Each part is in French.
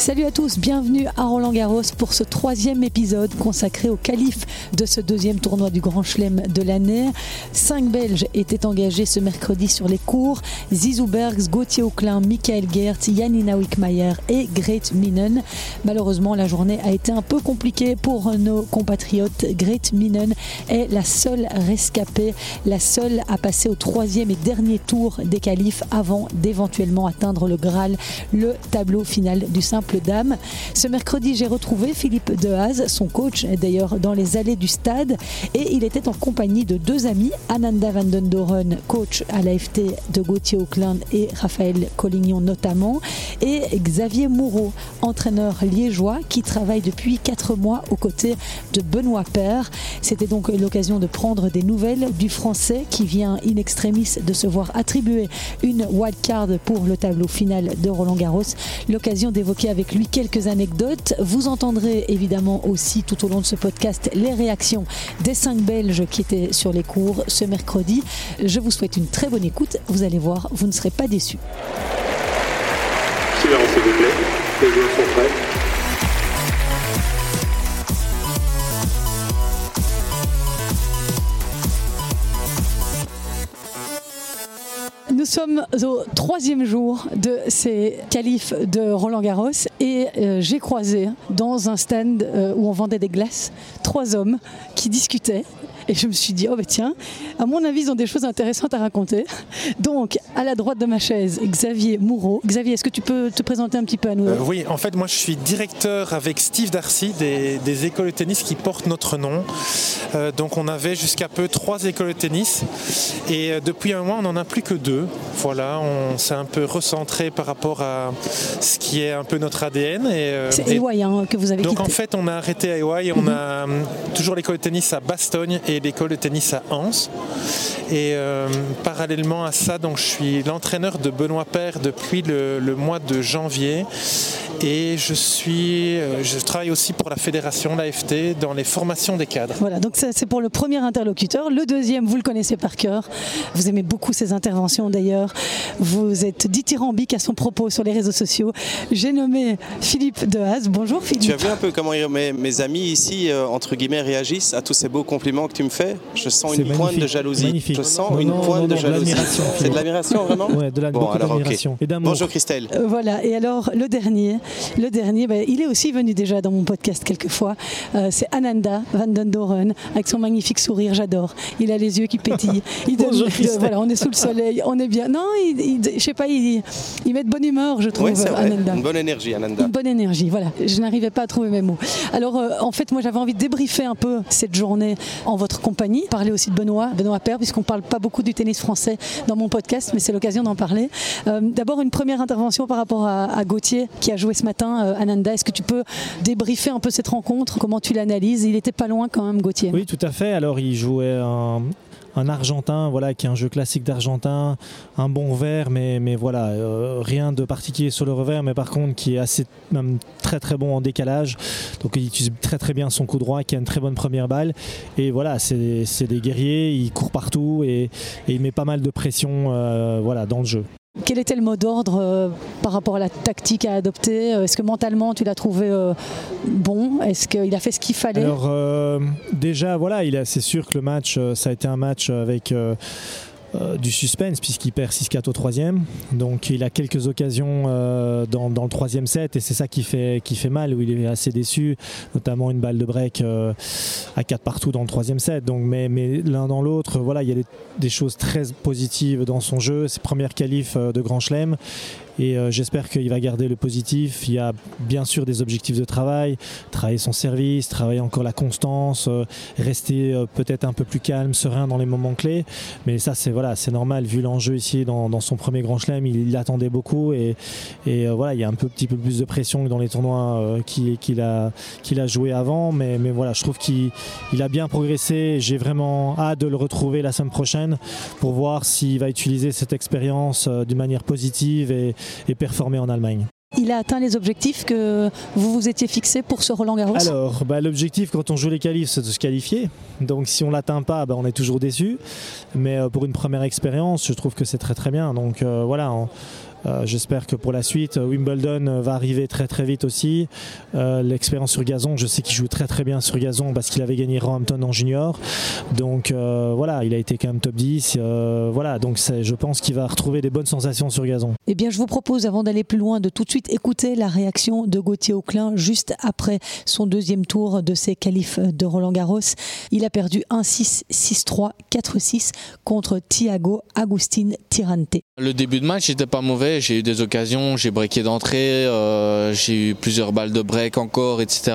Salut à tous, bienvenue à Roland Garros pour ce troisième épisode consacré au calife de ce deuxième tournoi du Grand Chelem de l'année. Cinq Belges étaient engagés ce mercredi sur les cours. Zizou Bergs, Gauthier Auclin, Michael Geertz, Janina Wickmayer et Great Minen. Malheureusement, la journée a été un peu compliquée pour nos compatriotes. Great Minen est la seule rescapée, la seule à passer au troisième et dernier tour des qualifs avant d'éventuellement atteindre le Graal, le tableau final du simple dame. Ce mercredi, j'ai retrouvé Philippe Dehaze, son coach d'ailleurs dans les allées du stade, et il était en compagnie de deux amis, Ananda van den Doren, coach à l'AFT de Gauthier Auckland et Raphaël Collignon notamment, et Xavier Moureau, entraîneur liégeois qui travaille depuis quatre mois aux côtés de Benoît Père. C'était donc l'occasion de prendre des nouvelles du français qui vient in extremis de se voir attribuer une wildcard pour le tableau final de Roland Garros. L'occasion d'évoquer avec lui quelques anecdotes. Vous entendrez évidemment aussi tout au long de ce podcast les réactions des cinq Belges qui étaient sur les cours ce mercredi. Je vous souhaite une très bonne écoute. Vous allez voir, vous ne serez pas déçus. Silence s'il vous plaît. Les sont prêts. Nous sommes au troisième jour de ces qualifs de Roland Garros et euh, j'ai croisé dans un stand euh, où on vendait des glaces trois hommes qui discutaient et je me suis dit, oh bah tiens, à mon avis, ils ont des choses intéressantes à raconter. Donc, à la droite de ma chaise, Xavier Moureau. Xavier, est-ce que tu peux te présenter un petit peu à nous Euh, oui, en fait, moi, je suis directeur avec Steve Darcy des, des écoles de tennis qui portent notre nom. Euh, donc, on avait jusqu'à peu trois écoles de tennis. Et euh, depuis un mois, on n'en a plus que deux. Voilà, on s'est un peu recentré par rapport à ce qui est un peu notre ADN. Et, C'est EY hein, que vous avez donc quitté. en fait, on a arrêté à EY, on a hum, toujours l'école de tennis à Bastogne et l'école de tennis à Anse. Et euh, parallèlement à ça, donc je suis l'entraîneur de Benoît Père depuis le mois de janvier. Et je suis, euh, je travaille aussi pour la fédération, l'AFT, dans les formations des cadres. Voilà, donc ça c'est pour le premier interlocuteur. Le deuxième, vous le connaissez par cœur. Vous aimez beaucoup ses interventions d'ailleurs. Vous êtes dithyrambique à son propos sur les réseaux sociaux. J'ai nommé Philippe Dehaze. Bonjour Philippe. Tu as vu un peu comment mes, mes amis ici, euh, entre guillemets, réagissent à tous ces beaux compliments que tu me fais? Je sens une pointe de jalousie. magnifique. Je sens Non, une non, pointe non, de jalousie. C'est de l'admiration vraiment? Ouais, de la, Bon, alors, ok. d'admiration et d'amour. Bonjour Christelle. Euh, Voilà, et alors le dernier, le dernier, ben, il est aussi venu déjà dans mon podcast quelques fois. Euh, c'est Ananda Van Den Doren avec son magnifique sourire, j'adore. Il a les yeux qui pétillent. Il donne- voilà, on est sous le soleil, on est bien. Non, je sais pas, il, il met de bonne humeur, je trouve, vrai. Ananda. Une bonne énergie, Ananda. Une bonne énergie, voilà. Je n'arrivais pas à trouver mes mots. Alors, euh, en fait, moi, j'avais envie de débriefer un peu cette journée en votre compagnie. Parler aussi de Benoît, Benoît Père, puisqu'on parle pas beaucoup du tennis français dans mon podcast, mais c'est l'occasion d'en parler. Euh, D'abord, une première intervention par rapport à, à Gauthier, qui a joué ce matin. Euh, Ananda, est-ce que tu peux débriefer un peu cette rencontre? Comment tu l'analyses? Il était pas loin quand même, Gauthier. Oui, tout à fait. Alors, il jouait un, un Argentin, voilà, qui est un jeu classique d'Argentin, un bon vert, mais, mais voilà, euh, rien de particulier sur le revers, mais par contre, qui est assez, même très très bon en décalage. Donc, il utilise très très bien son coup droit, qui a une très bonne première balle. Et voilà, c'est des guerriers, il court partout et, et il met pas mal de pression, euh, voilà, dans le jeu. Quel était le mot d'ordre euh, par rapport à la tactique à adopter? Euh, Est-ce que mentalement, tu l'as trouvé euh, bon? Est-ce qu'il a fait ce qu'il fallait? Alors déjà voilà, il c'est sûr que le match, ça a été un match avec euh, du suspense puisqu'il perd 6-4 au troisième. Donc il a quelques occasions euh, dans, le troisième set et c'est ça qui fait, mal, où il est assez déçu, notamment une balle de break euh, à 4 partout dans le troisième set. Mais l'un dans l'autre, voilà, il y a des, des choses très positives dans son jeu, ses premières qualifs de Grand Chelem. Et euh, j'espère qu'il va garder le positif. Il y a bien sûr des objectifs de travail, travailler son service, travailler encore la constance, euh, rester euh, peut-être un peu plus calme, serein dans les moments clés. Mais ça, c'est voilà, c'est normal vu l'enjeu ici dans, dans son premier Grand Chelem. Il, il attendait beaucoup et, et euh, voilà, il y a un petit peu plus de pression que dans les tournois euh, qu'il qu'il a, qu'il a joué avant. Mais, mais voilà, je trouve qu'il il a bien progressé. J'ai vraiment hâte de le retrouver la semaine prochaine pour voir s'il va utiliser cette expérience euh, d'une manière positive et, et performer en Allemagne. Il a atteint les objectifs que vous vous étiez fixés pour ce Roland Garros? Alors, bah, l'objectif quand on joue les qualifs, c'est de se qualifier. Donc, si on l'atteint pas, bah, on est toujours déçu. Mais euh, pour une première expérience, je trouve que c'est très très bien. Donc, euh, voilà. on- J'espère que pour la suite, Wimbledon va arriver très très vite aussi. L'expérience sur gazon, je sais qu'il joue très très bien sur gazon parce qu'il avait gagné Roehampton en junior. Donc voilà, il a été quand même top 10. voilà, donc je pense qu'il va retrouver des bonnes sensations sur gazon. Eh bien, je vous propose, avant d'aller plus loin, de tout de suite écouter la réaction de Gauthier Auclin juste après son deuxième tour de ses qualifs de Roland Garros. Il a perdu 1-6, 6-3, 4-6 contre Thiago Agustin Tirante. Le début de match n'était pas mauvais, j'ai eu des occasions, j'ai breaké d'entrée, euh, j'ai eu plusieurs balles de break encore, etc.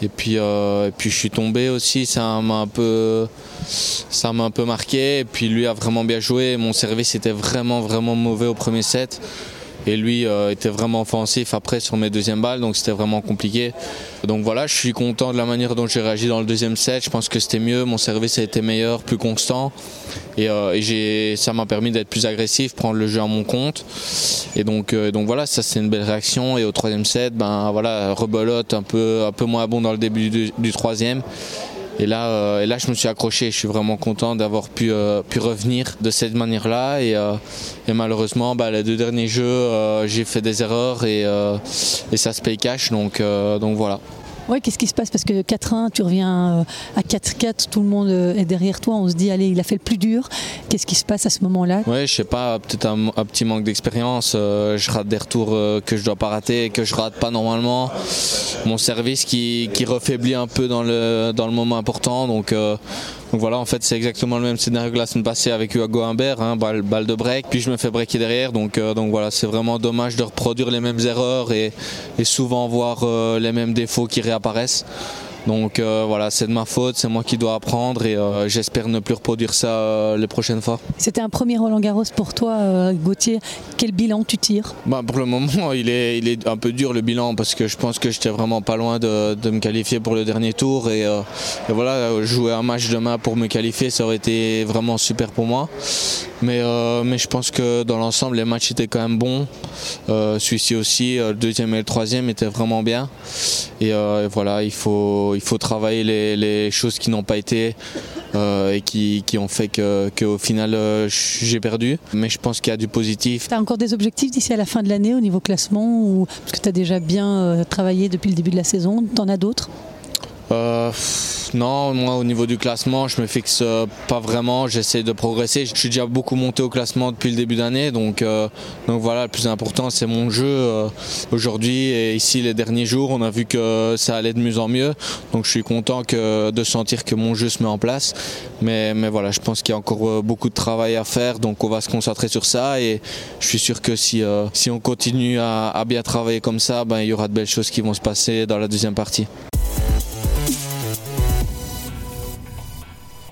Et puis, euh, puis je suis tombé aussi, ça m'a un peu, ça m'a un peu marqué. Et puis lui a vraiment bien joué, mon service était vraiment vraiment mauvais au premier set. Et lui euh, était vraiment offensif après sur mes deuxièmes balles, donc c'était vraiment compliqué. Donc voilà, je suis content de la manière dont j'ai réagi dans le deuxième set. Je pense que c'était mieux, mon service a été meilleur, plus constant. Et, euh, ça m'a permis d'être plus agressif, prendre le jeu à mon compte. Et donc, euh, donc voilà, ça c'est une belle réaction. Et au troisième set, ben voilà, rebolote un peu, un peu moins bon dans le début du troisième. Et là, euh, et là, je me suis accroché. Je suis vraiment content d'avoir pu, euh, revenir de cette manière-là. Et, euh, malheureusement, bah, les deux derniers jeux, j'ai fait des erreurs et, ça se paye cash. Donc voilà. Ouais, qu'est-ce qui se passe? Parce que 4-1, tu reviens à 4-4, tout le monde est derrière toi. On se dit, allez, il a fait le plus dur. Qu'est-ce qui se passe à ce moment-là? Ouais, je sais pas, peut-être un, petit manque d'expérience. je rate des retours que je dois pas rater, que je rate pas normalement mon service qui, refaiblit un peu dans le, dans le moment important. Donc, euh, donc voilà, en fait, c'est exactement le même scénario que la semaine passée avec Hugo Humbert, hein, balle, de break, puis je me fais breaker derrière. Donc, euh, donc voilà, c'est vraiment dommage de reproduire les mêmes erreurs et, souvent voir euh, les mêmes défauts qui réapparaissent. Donc euh, voilà, c'est de ma faute, c'est moi qui dois apprendre et euh, j'espère ne plus reproduire ça euh, les prochaines fois. C'était un premier Roland Garros pour toi, Gauthier. Quel bilan tu tires? Bah, Pour le moment, il est, il est un peu dur le bilan parce que je pense que j'étais vraiment pas loin de, me qualifier pour le dernier tour et, et, voilà, jouer un match demain pour me qualifier, ça aurait été vraiment super pour moi. Mais, mais je pense que dans l'ensemble, les matchs étaient quand même bons. Celui-ci aussi, le deuxième et le troisième étaient vraiment bien. et voilà, il faut il faut travailler les, choses qui n'ont pas été euh, et qui, ont fait qu'au final euh, j'ai perdu. Mais je pense qu'il y a du positif. Tu as encore des objectifs d'ici à la fin de l'année au niveau classement ou... Parce que tu as déjà bien euh, travaillé depuis le début de la saison? Tu en as d'autres? Non, moi au niveau du classement, je me fixe euh, pas vraiment. J'essaie de progresser. Je suis déjà beaucoup monté au classement depuis le début d'année, donc euh, donc voilà, le plus important c'est mon jeu euh, aujourd'hui et ici les derniers jours, on a vu que ça allait de mieux en mieux. Donc je suis content de sentir que mon jeu se met en place. Mais mais voilà, je pense qu'il y a encore beaucoup de travail à faire, donc on va se concentrer sur ça et je suis sûr que si si on continue à, à bien travailler comme ça, ben il y aura de belles choses qui vont se passer dans la deuxième partie.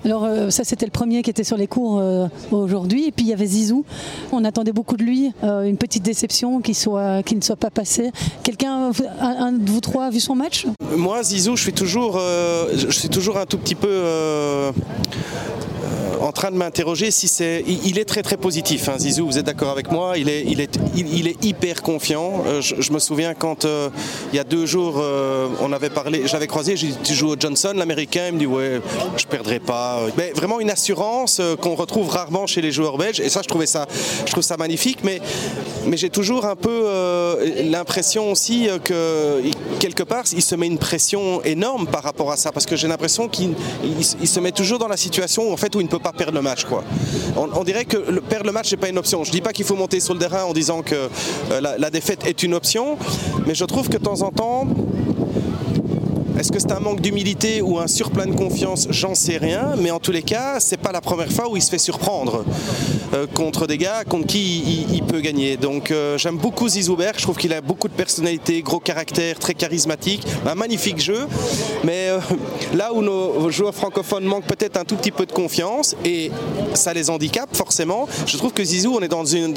Alors euh, ça c'était le premier qui était sur les cours euh, aujourd'hui. Et puis il y avait Zizou. On attendait beaucoup de lui. Euh, une petite déception soit, ne soit pas passé. Quelqu'un, un, de vous trois a vu son match? Moi Zizou, je suis toujours un tout petit peu en train de m'interroger si c'est. Il, est très très positif, hein, Zizou, vous êtes d'accord avec moi il est, il, est, il, est hyper confiant. Euh, je, me souviens quand euh, il y a deux jours, euh, on avait parlé, j'avais croisé, j'ai dit Tu joues au Johnson, l'américain, il me dit Ouais, je perdrai pas. Mais vraiment une assurance qu'on retrouve rarement chez les joueurs belges. Et ça, je trouvais ça, je trouve ça magnifique. Mais, mais j'ai toujours un peu l'impression aussi que quelque part, il se met une pression énorme par rapport à ça. Parce que j'ai l'impression qu'il se met toujours dans la situation en fait, où il ne peut pas perdre le match. Quoi. On, dirait que perdre le match n'est pas une option. Je ne dis pas qu'il faut monter sur le terrain en disant que euh, la, défaite est une option, mais je trouve que de temps en temps, est-ce que c'est un manque d'humilité ou un surplein de confiance? J'en sais rien, mais en tous les cas, c'est pas la première fois où il se fait surprendre euh, contre des gars contre qui il, peut gagner. Donc euh, j'aime beaucoup Zizouberg, je trouve qu'il a beaucoup de personnalité, gros caractère, très charismatique, un magnifique jeu. Mais euh, là où nos joueurs francophones manquent peut-être un tout petit peu de confiance et ça les handicape forcément, je trouve que Zizou, on est dans une,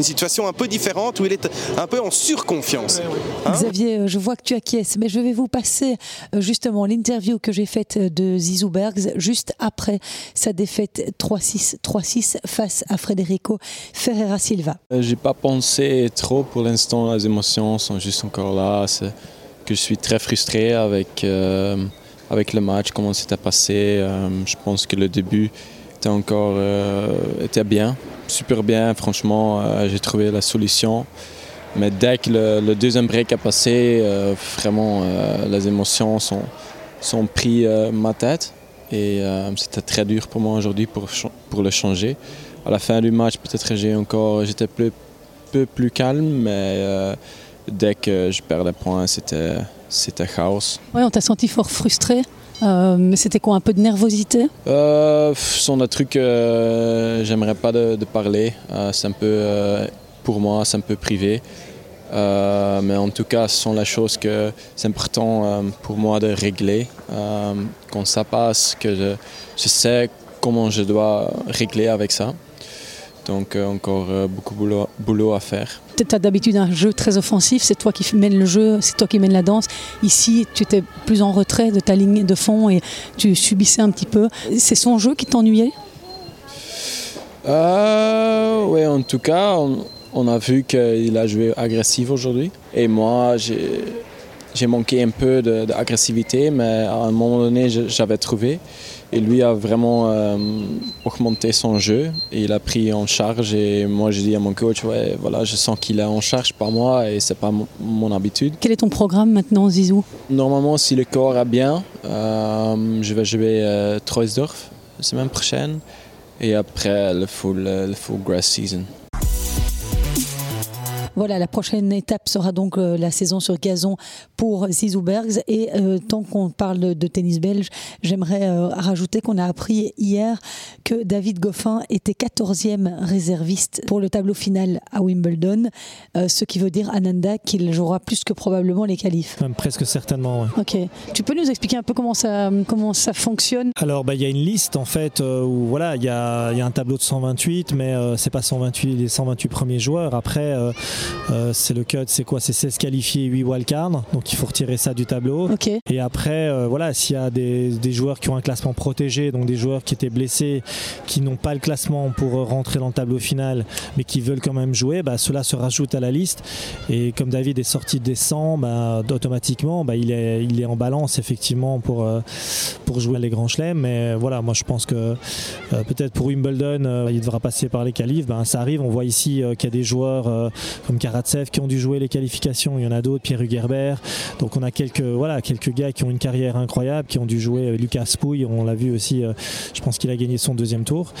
situation un peu différente où il est un peu en surconfiance. Xavier, je vois que tu acquiesces, mais je vais vous passer euh, justement l'interview que j'ai faite de Zizou Bergs juste après sa défaite 3-6 3-6 face à Federico Ferreira Silva. Euh, j'ai pas pensé trop pour l'instant, les émotions sont juste encore là. Que je suis très frustré avec, euh, avec le match, comment c'était passé. je pense que le début était encore euh, était bien, super bien. Franchement, euh, j'ai trouvé la solution. Mais dès que le, le deuxième break a passé, euh, vraiment, euh, les émotions sont, sont pris euh, ma tête. Et euh, c'était très dur pour moi aujourd'hui pour, le changer. À la fin du match, peut-être j'ai encore, j'étais plus, peu plus calme, mais euh, dès que je perds des points, c'était, c'était chaos. Ouais, on t'a senti fort frustré. Euh, mais c'était quoi, un peu de nervosité? Euh, ce sont des trucs que j'aimerais pas de, de parler. Euh, c'est un peu, euh, pour moi, c'est un peu privé. Euh, mais en tout cas, ce sont les choses que c'est important euh, pour moi de régler. Euh, quand ça passe, que je, je sais comment je dois régler avec ça. Donc euh, encore beaucoup de boulot, boulot à faire. Tu as d'habitude un jeu très offensif, c'est toi qui mènes le jeu, c'est toi qui mènes la danse. Ici, tu étais plus en retrait de ta ligne de fond et tu subissais un petit peu. C'est son jeu qui t'ennuyait? Oui, en tout cas, on, on a vu qu'il a joué agressif aujourd'hui. Et moi, j'ai manqué un peu d'agressivité, mais à un moment donné, j'avais trouvé. Et lui a vraiment euh, augmenté son jeu. Et il a pris en charge. Et moi, j'ai dit à mon coach, ouais, voilà, je sens qu'il est en charge par moi et c'est pas mon, habitude. Quel est ton programme maintenant, Zizou? Normalement, si le corps va bien, euh, je vais jouer euh, Troisdorf la semaine prochaine. Et après, le full, le full grass season. Voilà, la prochaine étape sera donc euh, la saison sur gazon pour Zizou Bergs. Et euh, tant qu'on parle de, de tennis belge, j'aimerais euh, rajouter qu'on a appris hier que David Goffin était 14e réserviste pour le tableau final à Wimbledon, euh, ce qui veut dire, Ananda, qu'il jouera plus que probablement les qualifs. Même presque certainement. ouais. Ok. Tu peux nous expliquer un peu comment ça, comment ça fonctionne? Alors, bah, il y a une liste en fait où voilà, il y a, il y a un tableau de 128, mais euh, c'est pas 128 les 128 premiers joueurs. Après, euh, c'est le cut, c'est quoi? C'est 16 qualifiés, 8 wildcards. Donc, il faut retirer ça du tableau. Et après, euh, voilà, s'il y a des, des joueurs qui ont un classement protégé, donc des joueurs qui étaient blessés, qui n'ont pas le classement pour euh, rentrer dans le tableau final, mais qui veulent quand même jouer, bah, cela se rajoute à la liste. Et comme David est sorti des 100, bah, automatiquement, bah, il, est, il est en balance effectivement pour, euh, pour jouer les grands chelems. Mais voilà, moi je pense que peut-être pour Wimbledon, il devra passer par les qualifs. Ben, ça arrive, on voit ici qu'il y a des joueurs euh, comme Karatsev qui ont dû jouer les qualifications. Il y en a d'autres, Pierre Hugerbert. Donc on a quelques, voilà, quelques gars qui ont une carrière incroyable, qui ont dû jouer. euh, Lucas Pouille, on l'a vu aussi, euh, je pense qu'il a gagné son deuxième tour.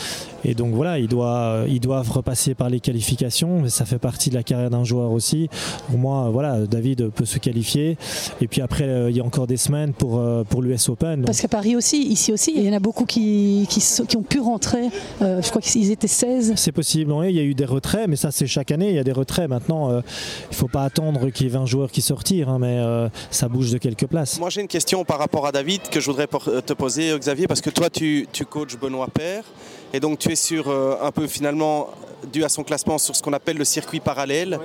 Et donc voilà, ils doivent, ils doivent repasser par les qualifications. Mais ça fait partie de la carrière d'un joueur aussi. Pour moi, voilà, David peut se qualifier. Et puis après, euh, il y a encore des semaines pour, euh, pour l'US Open. Donc, Parce qu'à Paris aussi, ici aussi, il y en a beaucoup qui, qui, so- qui ont pu rentrer. Euh, je crois qu'ils étaient 16. C'est possible, oui, il y a eu des retraits, mais ça c'est chaque année, il y a des retraits. Maintenant, euh, il ne faut pas attendre qu'il y ait 20 joueurs qui sortent, hein, mais euh, ça bouge de quelques places. Moi, j'ai une question par rapport à David que je voudrais por- te poser, euh, Xavier, parce que toi, tu, tu coaches Benoît Père, et donc tu es sur euh, un peu finalement, dû à son classement, sur ce qu'on appelle le circuit parallèle.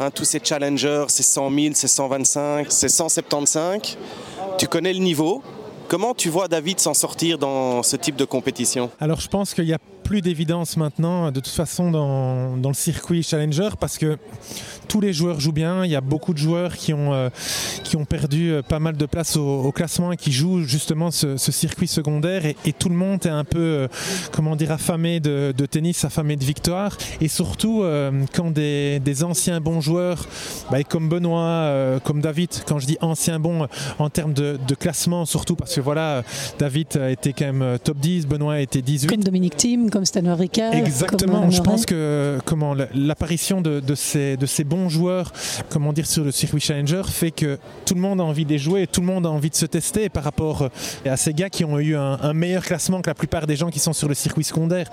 Hein, tous ces challengers, ces 100 000, ces 125, ces 175. Tu connais le niveau. Comment tu vois David s'en sortir dans ce type de compétition? Alors je pense qu'il n'y a plus d'évidence maintenant de toute façon dans, le circuit Challenger parce que tous les joueurs jouent bien. Il y a beaucoup de joueurs qui ont, euh, qui ont perdu euh, pas mal de place au, classement et qui jouent justement ce, circuit secondaire et, tout le monde est un peu, euh, comment dire, affamé de, tennis, affamé de victoire. Et surtout quand des, anciens bons joueurs, bah, comme Benoît, comme David, quand je dis ancien bon en termes de, classement surtout parce que voilà, David été quand même top 10, Benoît été 18. Comme Dominique Thiem, comme Exactement, comme, euh, je pense que comment l'apparition de, de ces, de ces bons joueurs, comment dire, sur le circuit Challenger fait que tout le monde a envie de les jouer, tout le monde a envie de se tester par rapport euh, à ces gars qui ont eu un, un meilleur classement que la plupart des gens qui sont sur le circuit secondaire.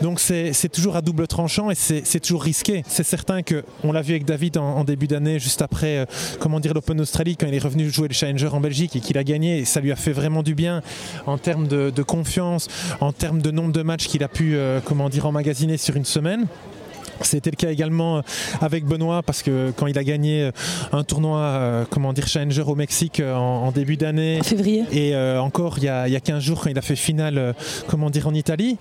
Donc c'est toujours à double tranchant et c'est c'est toujours risqué. C'est certain que on l'a vu avec David en, en début d'année, juste après, euh, comment dire, l'Open Australie, quand il est revenu jouer le Challenger en Belgique et qu'il a gagné, et ça lui a fait vraiment du bien en termes de, de confiance, en termes de nombre de matchs qu'il a pu, euh, comment dire, emmagasiner sur une semaine. C'était le cas également avec Benoît parce que quand il a gagné un tournoi, comment dire, Challenger au Mexique en, début d'année. Février. Et encore il y, a, il y, a, 15 jours quand il a fait finale, comment dire, en Italie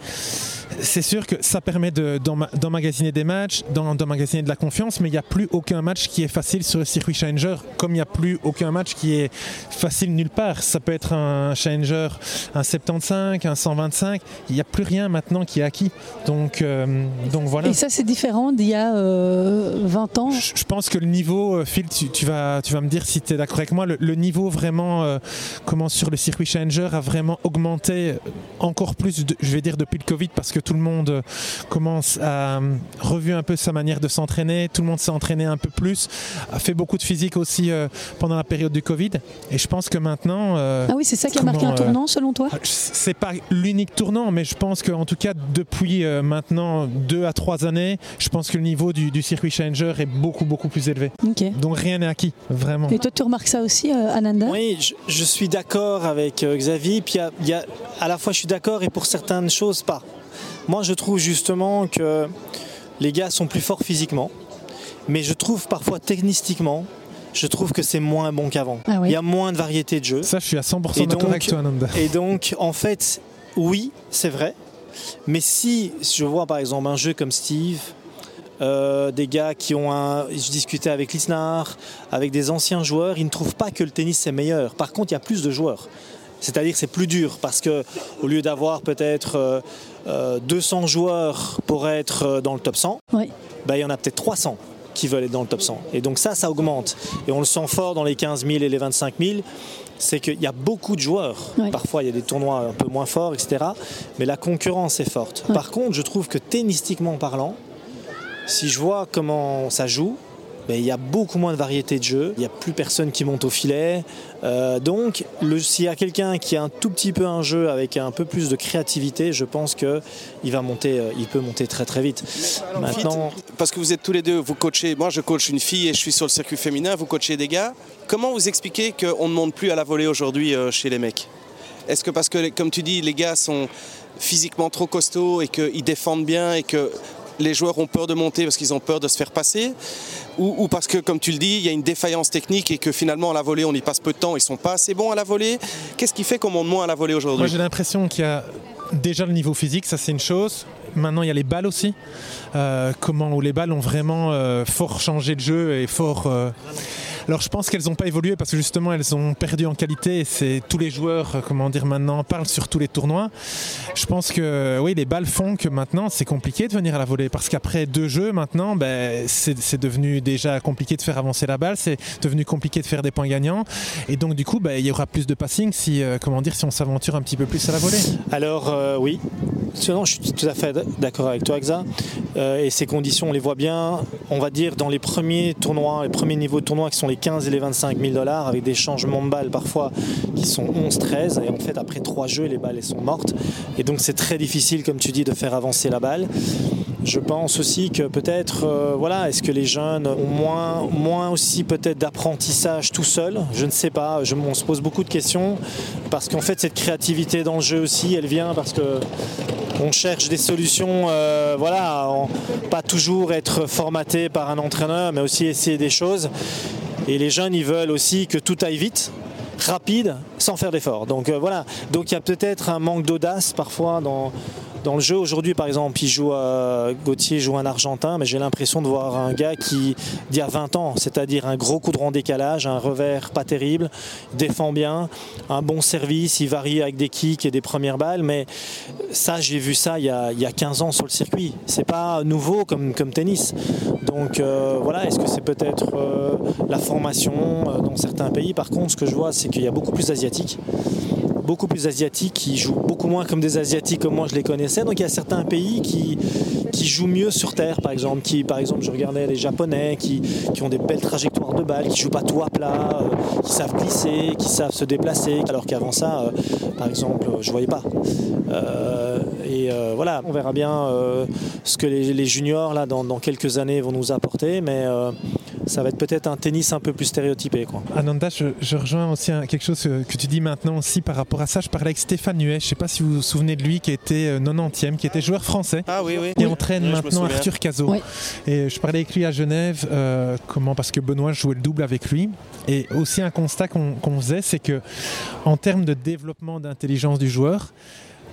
c'est sûr que ça permet d'emmagasiner des matchs, d'emmagasiner de la confiance, mais il n'y a plus aucun match qui est facile sur le circuit Challenger, comme il n'y a plus aucun match qui est facile nulle part. Ça peut être un Challenger, un 75, un 125, il n'y a plus rien maintenant qui est acquis. Donc, euh, donc voilà. Et ça, c'est différent d'il y a 20 euh, ans je, pense que le niveau, euh, Phil, tu, vas, tu vas me dire si tu es d'accord avec moi, le, niveau vraiment, comment sur le circuit Challenger a vraiment augmenté encore plus, je vais dire, depuis le Covid, parce que tout le monde euh, commence à euh, revu un peu sa manière de s'entraîner, tout le monde s'est entraîné un peu plus, a fait beaucoup de physique aussi euh, pendant la période du Covid. Et je pense que maintenant. ah oui, c'est ça qui a marqué un tournant selon toi? Ah, C'est pas l'unique tournant, mais je pense qu'en tout cas, depuis maintenant deux à trois années, je pense que le niveau du, circuit Challenger est beaucoup, beaucoup plus élevé. Donc rien n'est acquis, vraiment. Et toi, tu remarques ça aussi, Ananda? Oui, je, suis d'accord avec Xavier. Puis il y, a, à la fois, je suis d'accord et pour certaines choses, pas. Moi, je trouve justement que les gars sont plus forts physiquement, mais je trouve parfois techniquement, je trouve que c'est moins bon qu'avant. Ah Il y a moins de variété de jeux. Ça, je suis à 100% d'accord avec toi, Nanda. Et donc, en fait, oui, c'est vrai. Mais si je vois par exemple un jeu comme Steve, euh, des gars qui ont un. Je discutais avec Lisnar, avec des anciens joueurs, ils ne trouvent pas que le tennis c'est meilleur. Par contre, il y a plus de joueurs. C'est-à-dire que c'est plus dur parce que au lieu d'avoir peut-être 200 euh, euh, joueurs pour être dans le top 100, ben, il y en a peut-être 300 qui veulent être dans le top 100. Et donc ça, ça augmente. Et on le sent fort dans les 15 000 et les 25 000 c'est qu'il y a beaucoup de joueurs. Parfois, il y a des tournois un peu moins forts, etc. Mais la concurrence est forte. Par contre, je trouve que tennistiquement parlant, si je vois comment ça joue, il y a beaucoup moins de variété de jeux, il n'y a plus personne qui monte au filet. Euh, donc, s'il y a quelqu'un qui a un tout petit peu un jeu avec un peu plus de créativité, je pense qu'il va monter, euh, il peut monter très très vite. Maintenant, parce que vous êtes tous les deux, vous coachez. Moi, je coach une fille et je suis sur le circuit féminin. Vous coachez des gars. Comment vous expliquez qu'on ne monte plus à la volée aujourd'hui euh, chez les mecs? Est-ce que parce que, comme tu dis, les gars sont physiquement trop costauds et qu'ils défendent bien et que les joueurs ont peur de monter parce qu'ils ont peur de se faire passer ou, parce que, comme tu le dis, il y a une défaillance technique et que finalement à la volée on y passe peu de temps, ils sont pas assez bons à la volée. Qu'est-ce qui fait qu'on monte moins à la volée aujourd'hui? Moi j'ai l'impression qu'il y a déjà le niveau physique, ça c'est une chose. Maintenant, il y a les balles aussi. Euh, comment les balles ont vraiment euh, fort changé de jeu et fort. Euh, alors je pense qu'elles n'ont pas évolué parce que justement elles ont perdu en qualité. C'est tous les joueurs, euh, comment dire maintenant, parlent sur tous les tournois. Je pense que oui, les balles font que maintenant c'est compliqué de venir à la volée parce qu'après deux jeux maintenant, ben, c'est devenu déjà compliqué de faire avancer la balle, c'est devenu compliqué de faire des points gagnants et donc du coup, ben, il y aura plus de passing si, euh, comment dire, si on s'aventure un petit peu plus à la volée. Alors euh, oui, sinon je suis tout à fait d'accord avec toi, Exa. et ces conditions, on les voit bien. On va dire dans les premiers tournois, les premiers niveaux de tournois qui sont les 15 et les 25 000 dollars avec des changements de balles parfois qui sont 11-13 et en fait après trois jeux les balles elles sont mortes et donc c'est très difficile comme tu dis de faire avancer la balle. Je pense aussi que peut-être, euh, voilà, est-ce que les jeunes ont moins, moins aussi peut-être d'apprentissage tout seul Je ne sais pas. Je, on se pose beaucoup de questions parce qu'en fait cette créativité dans le jeu aussi, elle vient parce que on cherche des solutions, euh, voilà, pas toujours être formaté par un entraîneur, mais aussi essayer des choses. Et les jeunes, ils veulent aussi que tout aille vite, rapide, sans faire d'effort. Donc euh, voilà. Donc il y a peut-être un manque d'audace parfois dans, dans le jeu aujourd'hui, par exemple, il joue à, Gauthier joue un Argentin, mais j'ai l'impression de voir un gars qui d'il y a 20 ans, c'est-à-dire un gros coup de décalage, un revers pas terrible, défend bien, un bon service, il varie avec des kicks et des premières balles, mais ça, j'ai vu ça il y, a, il y, a, 15 ans sur le circuit. C'est pas nouveau comme, comme tennis. Donc euh, voilà, est-ce que c'est peut-être euh, la formation euh, dans certains pays? Par contre, ce que je vois, c'est qu'il y a beaucoup plus d'asiatiques beaucoup plus asiatiques, qui jouent beaucoup moins comme des asiatiques comme moi je les connaissais. Donc il y a certains pays qui, jouent mieux sur terre, par exemple. Qui, par exemple, je regardais les Japonais qui, qui ont des belles trajectoires de balles, qui jouent pas tout à plat, euh, qui savent glisser, qui savent se déplacer. Alors qu'avant ça, euh, par exemple, je voyais pas. Euh, et voilà, on verra bien ce que les, juniors là dans, dans, quelques années vont nous apporter, mais ça va être peut-être un tennis un peu plus stéréotypé. Quoi. Ananda, je, je rejoins aussi un- quelque chose que, que tu dis maintenant aussi par rapport à ça. Je parlais avec Stéphane Nuet, je ne sais pas si vous vous souvenez de lui, qui était euh, 90e, qui était joueur français. Ah oui, oui. qui entraîne Oui, maintenant. Arthur Cazot. Oui. Et je parlais avec lui à Genève, euh, comment parce que Benoît jouait le double avec lui. Et aussi un constat qu'on qu'on faisait, c'est que en termes de développement d'intelligence du joueur,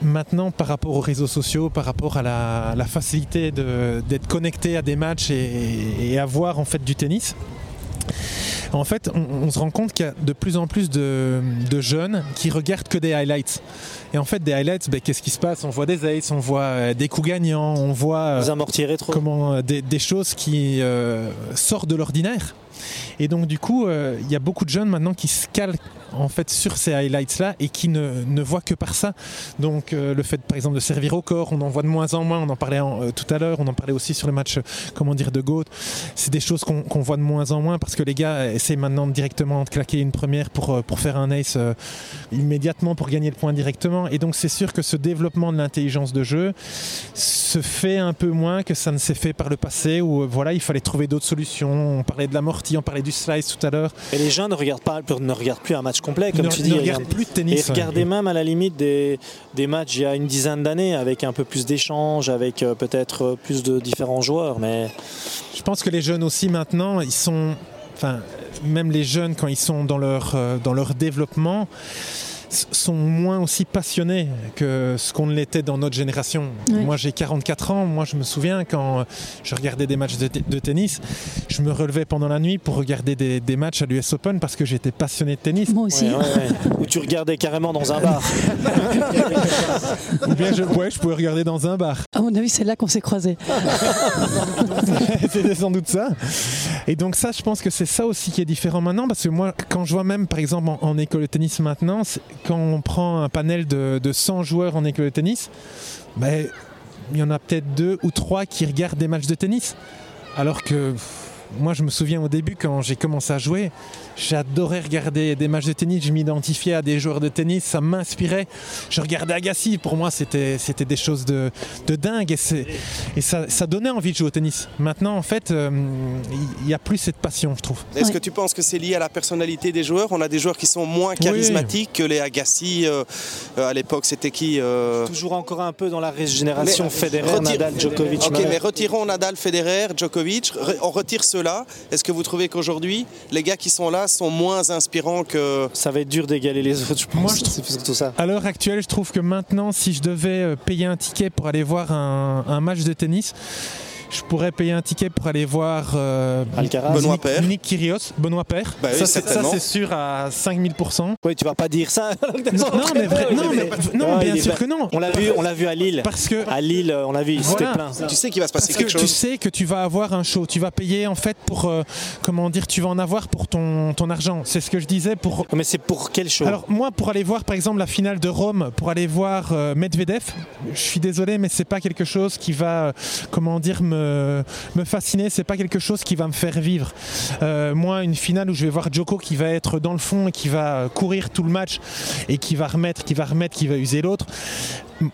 maintenant par rapport aux réseaux sociaux, par rapport à la, la facilité d'être connecté à des matchs et, et à voir en fait du tennis. En fait, on, on se rend compte qu'il y a de plus en plus de, de jeunes qui regardent que des highlights. Et en fait, des highlights, ben, qu'est-ce qui se passe? On voit des aces, on voit euh, des coups gagnants, on voit euh, comment, euh, des, des choses qui euh, sortent de l'ordinaire. Et donc du coup, euh, il y a beaucoup de jeunes maintenant qui se calent en fait sur ces highlights-là et qui ne, ne voient que par ça. Donc euh, le fait par exemple de servir au corps, on en voit de moins en moins, on en parlait euh, tout à l'heure, on en parlait aussi sur le match, euh, comment dire, de Goat. C'est des choses qu'on qu'on voit de moins en moins parce que les gars essaient maintenant directement de claquer une première pour, pour faire un ace immédiatement pour gagner le point directement. Et donc c'est sûr que ce développement de l'intelligence de jeu se fait un peu moins que ça ne s'est fait par le passé où voilà, il fallait trouver d'autres solutions. On parlait de l'amorti, on parlait du slice tout à l'heure. Et les gens ne regardent, pas, ne regardent plus un match complet, comme ne, tu dis. plus de Et ouais. même à la limite des, des matchs il y a une dizaine d'années avec un peu plus d'échanges, avec euh, peut-être euh, plus de différents joueurs. Mais Je pense que les jeunes aussi maintenant, ils sont, enfin, même les jeunes quand ils sont dans leur, euh, dans leur développement, sont moins aussi passionnés que ce qu'on l'était dans notre génération. Ouais. Moi j'ai 44 ans, moi je me souviens quand je regardais des matchs de, tennis, je me relevais pendant la nuit pour regarder des, des matchs à l'US Open parce que j'étais passionné de tennis. Moi aussi. ouais, ouais, ouais. où tu regardais carrément dans un bar. Ou bien je, ouais, je pouvais regarder dans un bar. À mon avis, c'est là qu'on s'est croisés. C'était sans doute ça. Et donc ça, je pense que c'est ça aussi qui est différent maintenant, parce que moi, quand je vois même, par exemple, en, en école de tennis maintenant, quand on prend un panel de, de 100 joueurs en école de tennis, ben, il y en a peut-être deux ou trois qui regardent des matchs de tennis. Alors que moi, je me souviens au début, quand j'ai commencé à jouer, j'adorais regarder des matchs de tennis, je m'identifiais à des joueurs de tennis, ça m'inspirait. Je regardais Agassi, pour moi, c'était c'était des choses de, de dingue et, c'est- et ça, ça donnait envie de jouer au tennis. Maintenant, en fait, euh, il n'y a plus cette passion, je trouve. Est-ce que tu penses que c'est lié à la personnalité des joueurs? On a des joueurs qui sont moins charismatiques que les Agassi. euh, euh, à l'époque, c'était qui euh, Toujours encore un peu dans la génération Mais, Federer, Nadal, Djokovic. Ok, mais retirons Nadal, Federer, Djokovic. On retire Est-ce que vous trouvez qu'aujourd'hui, les gars qui sont là sont moins inspirants que. Ça va être dur d'égaler les autres, je pense. Moi, je trouve- c'est surtout ça. À l'heure actuelle, je trouve que maintenant, si je devais euh, payer un ticket pour aller voir un, un match de tennis, je pourrais payer un ticket pour aller voir euh, Alcaraz. Benoît Nick, Paire. Nick Kyrgios, Benoît Paire. Bah oui, ça, c'est- sûr à 5000%. Oui, tu vas pas dire ça. Non, mais, vrai- non, mais- non, bien sûr que non. On l'a vu, on l'a vu à Lille. Parce que À Lille, euh, on l'a vu, il s'était Voilà. plein. Tu sais qu'il va se passer Parce que quelque tu chose. sais que tu vas avoir un show, tu vas payer en fait pour euh, comment dire, tu vas en avoir pour ton, ton argent. C'est ce que je disais pour. Mais c'est pour quel show? Alors moi pour aller voir par exemple la finale de Rome, pour aller voir euh, Medvedev, je suis désolé mais c'est pas quelque chose qui va euh, comment dire me, me fasciner, c'est pas quelque chose qui va me faire vivre. Euh, moi une finale où je vais voir Djoko qui va être dans le fond et qui va courir tout le match et qui va remettre, qui va remettre, qui va user l'autre.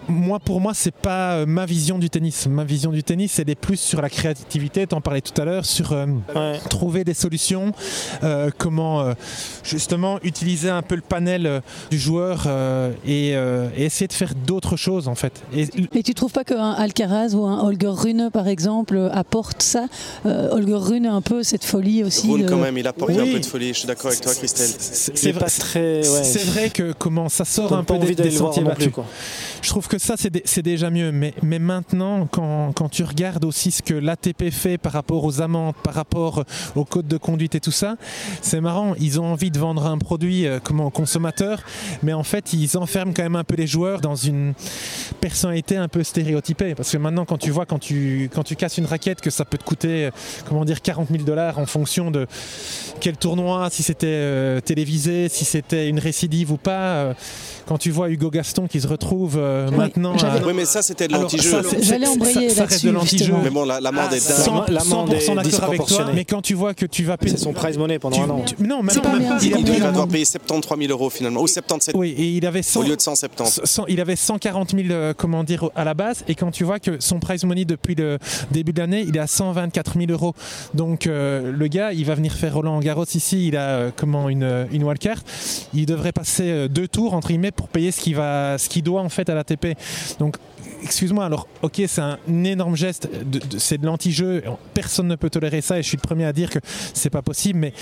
Moi, pour moi, c'est pas euh, ma vision du tennis. Ma vision du tennis, elle est plus sur la créativité. T'en parlais tout à l'heure, sur euh, Ouais. trouver des solutions, euh, comment euh, justement utiliser un peu le panel euh, du joueur euh, et, euh, et essayer de faire d'autres choses en fait. Et Et tu trouves pas qu'un Alcaraz ou un Holger Rune, par exemple, apporte ça Euh, Holger Rune un peu cette folie aussi. Rune, de- quand même, il apporte Oui. un peu de folie. Je suis d'accord avec toi, Christelle. c'est vrai, pas très. Ouais. c'est vrai que comment ça sort un peu des, des sentiers battus. quoi. Je trouve que ça, c'est dé- c'est déjà mieux. Mais, mais maintenant, quand, quand tu regardes aussi ce que l'ATP fait par rapport aux amendes, par rapport aux codes de conduite et tout ça, c'est marrant. Ils ont envie de vendre un produit euh, comment, aux consommateurs, mais en fait, ils enferment quand même un peu les joueurs dans une personnalité un peu stéréotypée. Parce que maintenant, quand tu vois, quand tu, quand tu casses une raquette, que ça peut te coûter, euh, comment dire, 40 000 dollars en fonction de quel tournoi, si c'était euh, télévisé, si c'était une récidive ou pas. euh, quand tu vois Hugo Gaston qui se retrouve euh, euh, maintenant. à- Oui, mais ça, c'était de l'anti-jeu. J'allais embrayer ça- ça reste de l'anti-jeu. Mais bon, la- l'amende Ah, est dingue. 100%, l'amende est 100% d'accord avec toi, mais quand tu vois que tu vas payer. C'est son prize money pendant tu- un an. tu- non, même pas, même Il va devoir payer 73 000 euros finalement, ou 77 Oui, et il avait 100, au lieu de 170. 100 il avait 140 000 euh, comment dire à la base et quand tu vois que son prize money depuis le début de l'année il est à 124 000 euros donc euh, le gars il va venir faire Roland Garros ici il a euh, comment une, une wildcard il devrait passer euh, deux tours entre guillemets pour payer ce qu'il va ce qu'il doit en fait à donc excuse-moi alors ok c'est un énorme geste de- de- c'est de l'anti-jeu personne ne peut tolérer ça et je suis le premier à dire que c'est pas possible mais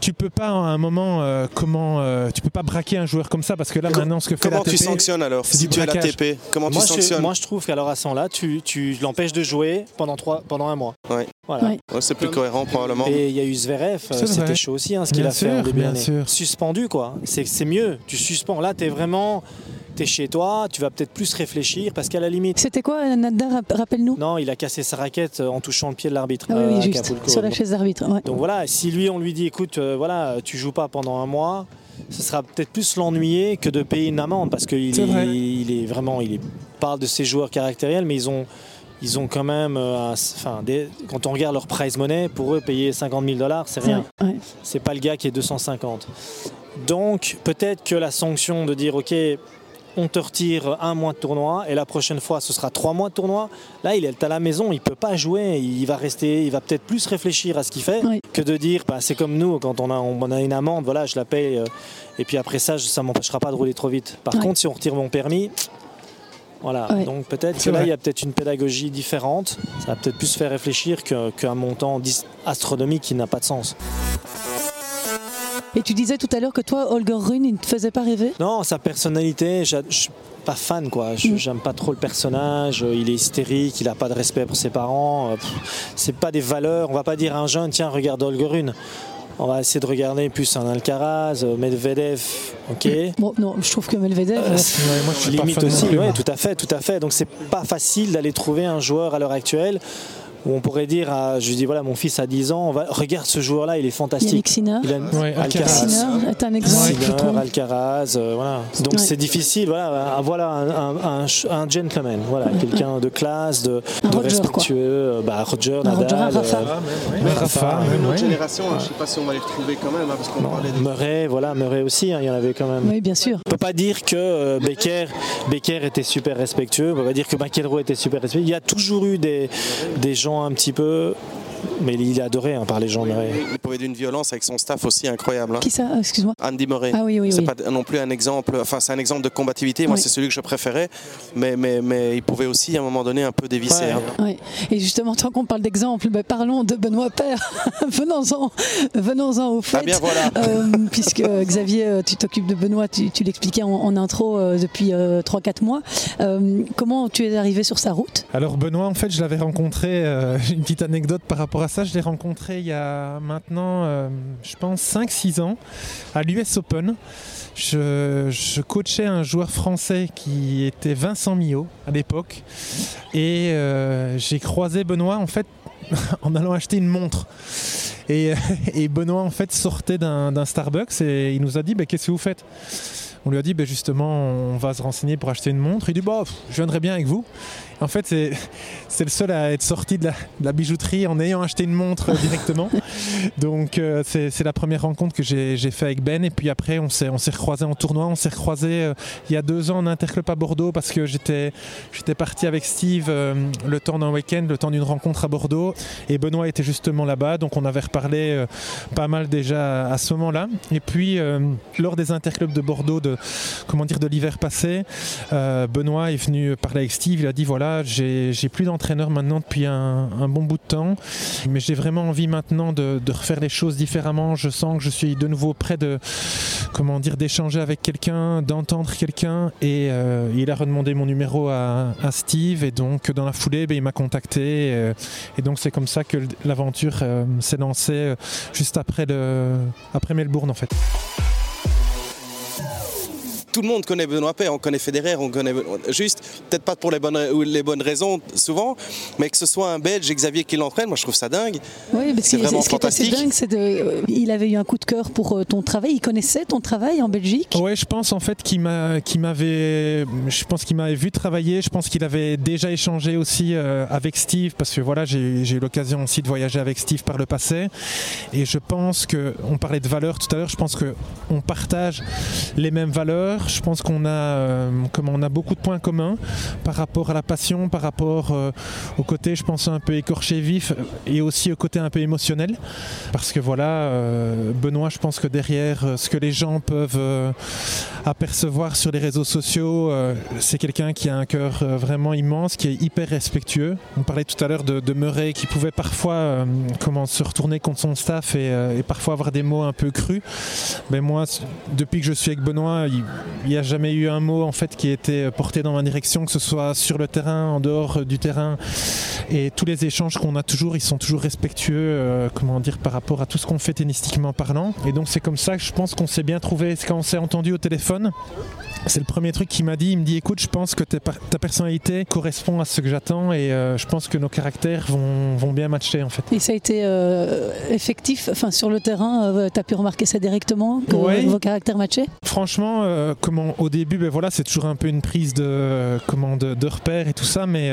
tu peux pas à un moment euh, comment euh, tu peux pas braquer un joueur comme ça parce que là maintenant ce que fait Comment tu sanctionnes alors c'est Si tu es l'ATP, comment Moi tu je, sanctionnes moi, je trouve qu'à leur là tu, tu l'empêches de jouer pendant, trois, pendant un mois. Ouais. Voilà. Ouais. Ouais, C'est plus cohérent probablement. Et il y a eu Zverev, euh, C'est c'était chaud aussi hein, ce qu'il a fait en sûr, début bien d'année. sûr. Suspendu quoi, c'est c'est mieux. Tu suspends. Là, tu es vraiment. Tu es chez toi, tu vas peut-être plus réfléchir parce qu'à la limite. C'était quoi, Nadar rap- Rappelle-nous. Non, il a cassé sa raquette euh, en touchant le pied de l'arbitre. Ah oui, euh, juste, sur la chaise d'arbitre. ouais. Donc voilà, si lui on lui dit écoute, euh, voilà, tu joues pas pendant un mois, ce sera peut-être plus l'ennuyer que de payer une amende parce qu'il vrai. est, il est vraiment, il est- parle de ses joueurs caractériels, mais ils ont, ils ont quand même, euh, un- enfin, des- quand on regarde leur prize money, pour eux payer 50 000 dollars, c'est rien. Ouais. C'est pas le gars qui est 250. Donc peut-être que la sanction de dire ok. On te retire un mois de tournoi et la prochaine fois ce sera trois mois de tournoi. Là, il est à la maison, il peut pas jouer, il va rester, il va peut-être plus réfléchir à ce qu'il fait Oui. que de dire bah, c'est comme nous quand on a, on a une amende, voilà, je la paye euh, et puis après ça, ça m'empêchera pas de rouler trop vite. Par contre, si on retire mon permis, voilà. Donc peut-être que là, vrai. il y a peut-être une pédagogie différente. Ça va peut-être plus faire réfléchir que- qu'un montant astronomique qui n'a pas de sens. Et tu disais tout à l'heure que toi, Holger Rune, il ne te faisait pas rêver? Non, sa personnalité, je suis pas fan quoi. Je- Mm. J'aime pas trop le personnage. Il est hystérique, il a pas de respect pour ses parents. euh, C'est pas des valeurs. On va pas dire à un jeune tiens regarde Olgerun. On va essayer de regarder plus un Alcaraz, euh, Medvedev, ok. Bon, non, je trouve que Medvedev. Euh, Ouais, moi, je suis pas limite aussi, moi. tout à fait, tout à fait. Donc c'est pas facile d'aller trouver un joueur à l'heure actuelle où on pourrait dire, à, je dis voilà, mon fils a 10 ans, on va, regarde ce joueur-là, il est fantastique. Sinner. Il a Ouais, Alcaraz. Sinner est un exemple. Alcaraz, euh, voilà. Donc Ouais. c'est difficile, voilà, un- voilà un, gentleman, voilà, quelqu'un de classe, de, Roger, respectueux, euh, bah, Roger, Roger, Nadal, un Rafa. euh, Ouais, Rafa, même, Une autre ouais. génération, hein, je sais pas si on va les retrouver quand même, hein, parce qu'on parlait Murray, voilà, Murray aussi, hein, il y en avait quand même. Oui, bien sûr. On peut pas dire que euh, Becker, Becker était super respectueux, on peut pas dire que McEnroe était super respectueux. Il y a toujours eu des, des gens un petit peu, mais il est adoré hein, par les gens. Murray. Il pouvait d'une violence avec son staff aussi incroyable. hein. Qui ça Excuse-moi. Andy Murray. Ah oui, oui, c'est oui. pas non plus un exemple, enfin c'est un exemple de combativité, moi Oui. c'est celui que je préférais, mais, mais, mais il pouvait aussi à un moment donné un peu dévisser. Ouais. hein. Ouais. Et justement, tant qu'on parle d'exemple, ben, parlons de Benoît Père. venons-en, venons-en au fait. Ah bien voilà. Euh, puisque euh, Xavier, euh, tu t'occupes de Benoît, tu, tu l'expliquais en, en intro euh, depuis 3-4 mois. Euh, comment tu es arrivé sur sa route? Alors Benoît, en fait, je l'avais rencontré, euh, j'ai une petite anecdote par rapport à ça, je l'ai rencontré il y a maintenant, euh, je pense, 5-6 ans, à l'US Open. Je, coachais un joueur français qui était Vincent Millot à l'époque. Et euh, j'ai croisé Benoît, en fait, en allant acheter une montre. Et, et Benoît, en fait, sortait d'un Starbucks et il nous a dit, bah, qu'est-ce que vous faites? On lui a dit bah, justement on va se renseigner pour acheter une montre. Il dit bah, je viendrai bien avec vous. En fait c'est, le seul à être sorti de la, de la bijouterie en ayant acheté une montre directement. Donc euh, c'est, la première rencontre que j'ai, fait avec Ben. Et puis après on s'est, recroisé en tournoi. On s'est recroisé euh, il y a deux ans en Interclub à Bordeaux parce que j'étais, parti avec Steve euh, le temps d'un week-end, le temps d'une rencontre à Bordeaux. Et Benoît était justement là-bas. Donc on avait reparlé pas mal déjà à ce moment-là. Et puis lors des interclubs de Bordeaux de comment dire de l'hiver passé, Benoît est venu parler avec Steve. Il a dit voilà j'ai, plus d'entraîneur maintenant depuis un, bon bout de temps, mais j'ai vraiment envie maintenant de, refaire les choses différemment. Je sens que je suis de nouveau prêt de comment dire d'échanger avec quelqu'un, d'entendre quelqu'un. Et euh, il a redemandé mon numéro à, Steve et donc dans la foulée ben, il m'a contacté. euh, et donc c'est comme ça que l'aventure euh, s'est lancée juste après, après Melbourne en fait. Tout le monde connaît Benoît Paire, on connaît Federer, on connaît juste, peut-être pas pour les bonnes, les bonnes raisons souvent, mais que ce soit un Belge, Xavier, qui l'entraîne, moi je trouve ça dingue. Oui, c'est vraiment fantastique. dingue, c'est de, euh, il avait eu un coup de cœur pour euh, ton travail. Il connaissait ton travail en Belgique. Oui, je pense en fait qu'il m'a, qu'il m'avait, je pense qu'il m'avait vu travailler. Je pense qu'il avait déjà échangé aussi euh, avec Steve parce que voilà, j'ai, j'ai eu l'occasion aussi de voyager avec Steve par le passé. Et je pense que, on parlait de valeurs tout à l'heure. Je pense que on partage les mêmes valeurs. Je pense qu'on a, comment on a beaucoup de points communs par rapport à la passion, par rapport au côté, je pense un peu écorché vif et aussi au côté un peu émotionnel. Parce que voilà, euh, Benoît, je pense que derrière euh, ce que les gens peuvent euh, apercevoir sur les réseaux sociaux, c'est quelqu'un qui a un cœur vraiment immense, qui est hyper respectueux. On parlait tout à l'heure de, de, Murray qui pouvait parfois comment, se retourner contre son staff et, parfois avoir des mots un peu crus. Mais moi, depuis que je suis avec Benoît, n'y a jamais eu un mot en fait qui a été porté dans ma direction, que ce soit sur le terrain, en dehors du terrain. Et tous les échanges qu'on a toujours, ils sont toujours respectueux, comment dire, par rapport à tout ce qu'on fait tennistiquement parlant. Et donc c'est comme ça que je pense qu'on s'est bien trouvé quand on s'est entendu au téléphone. C'est le premier truc qu'il m'a dit. Il me dit écoute, je pense que ta personnalité correspond à ce que j'attends et euh, je pense que nos caractères vont, vont, bien matcher en fait. Et ça a été euh, effectif, enfin sur le terrain, euh, tu as pu remarquer ça directement, que vos caractères matchaient? Franchement, comment, au début, ben voilà, c'est toujours un peu une prise de, comment, de, de repère et tout ça, mais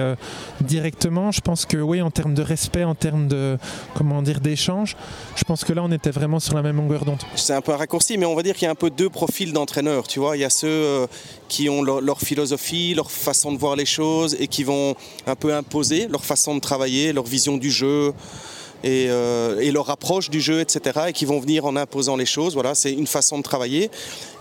directement, je pense que oui, en termes de respect, en termes de comment dire d'échange, je pense que là on était vraiment sur la même longueur d'onde. C'est un peu un raccourci, mais on va dire qu'il y a un peu deux profils d'entraîneurs. Tu vois, il y a ceux euh, qui ont leur, philosophie, leur façon de voir les choses et qui vont un peu imposer leur façon de travailler, leur vision du jeu. Euh, et, leur approche du jeu, etc., et qui vont venir en imposant les choses. Voilà, c'est une façon de travailler.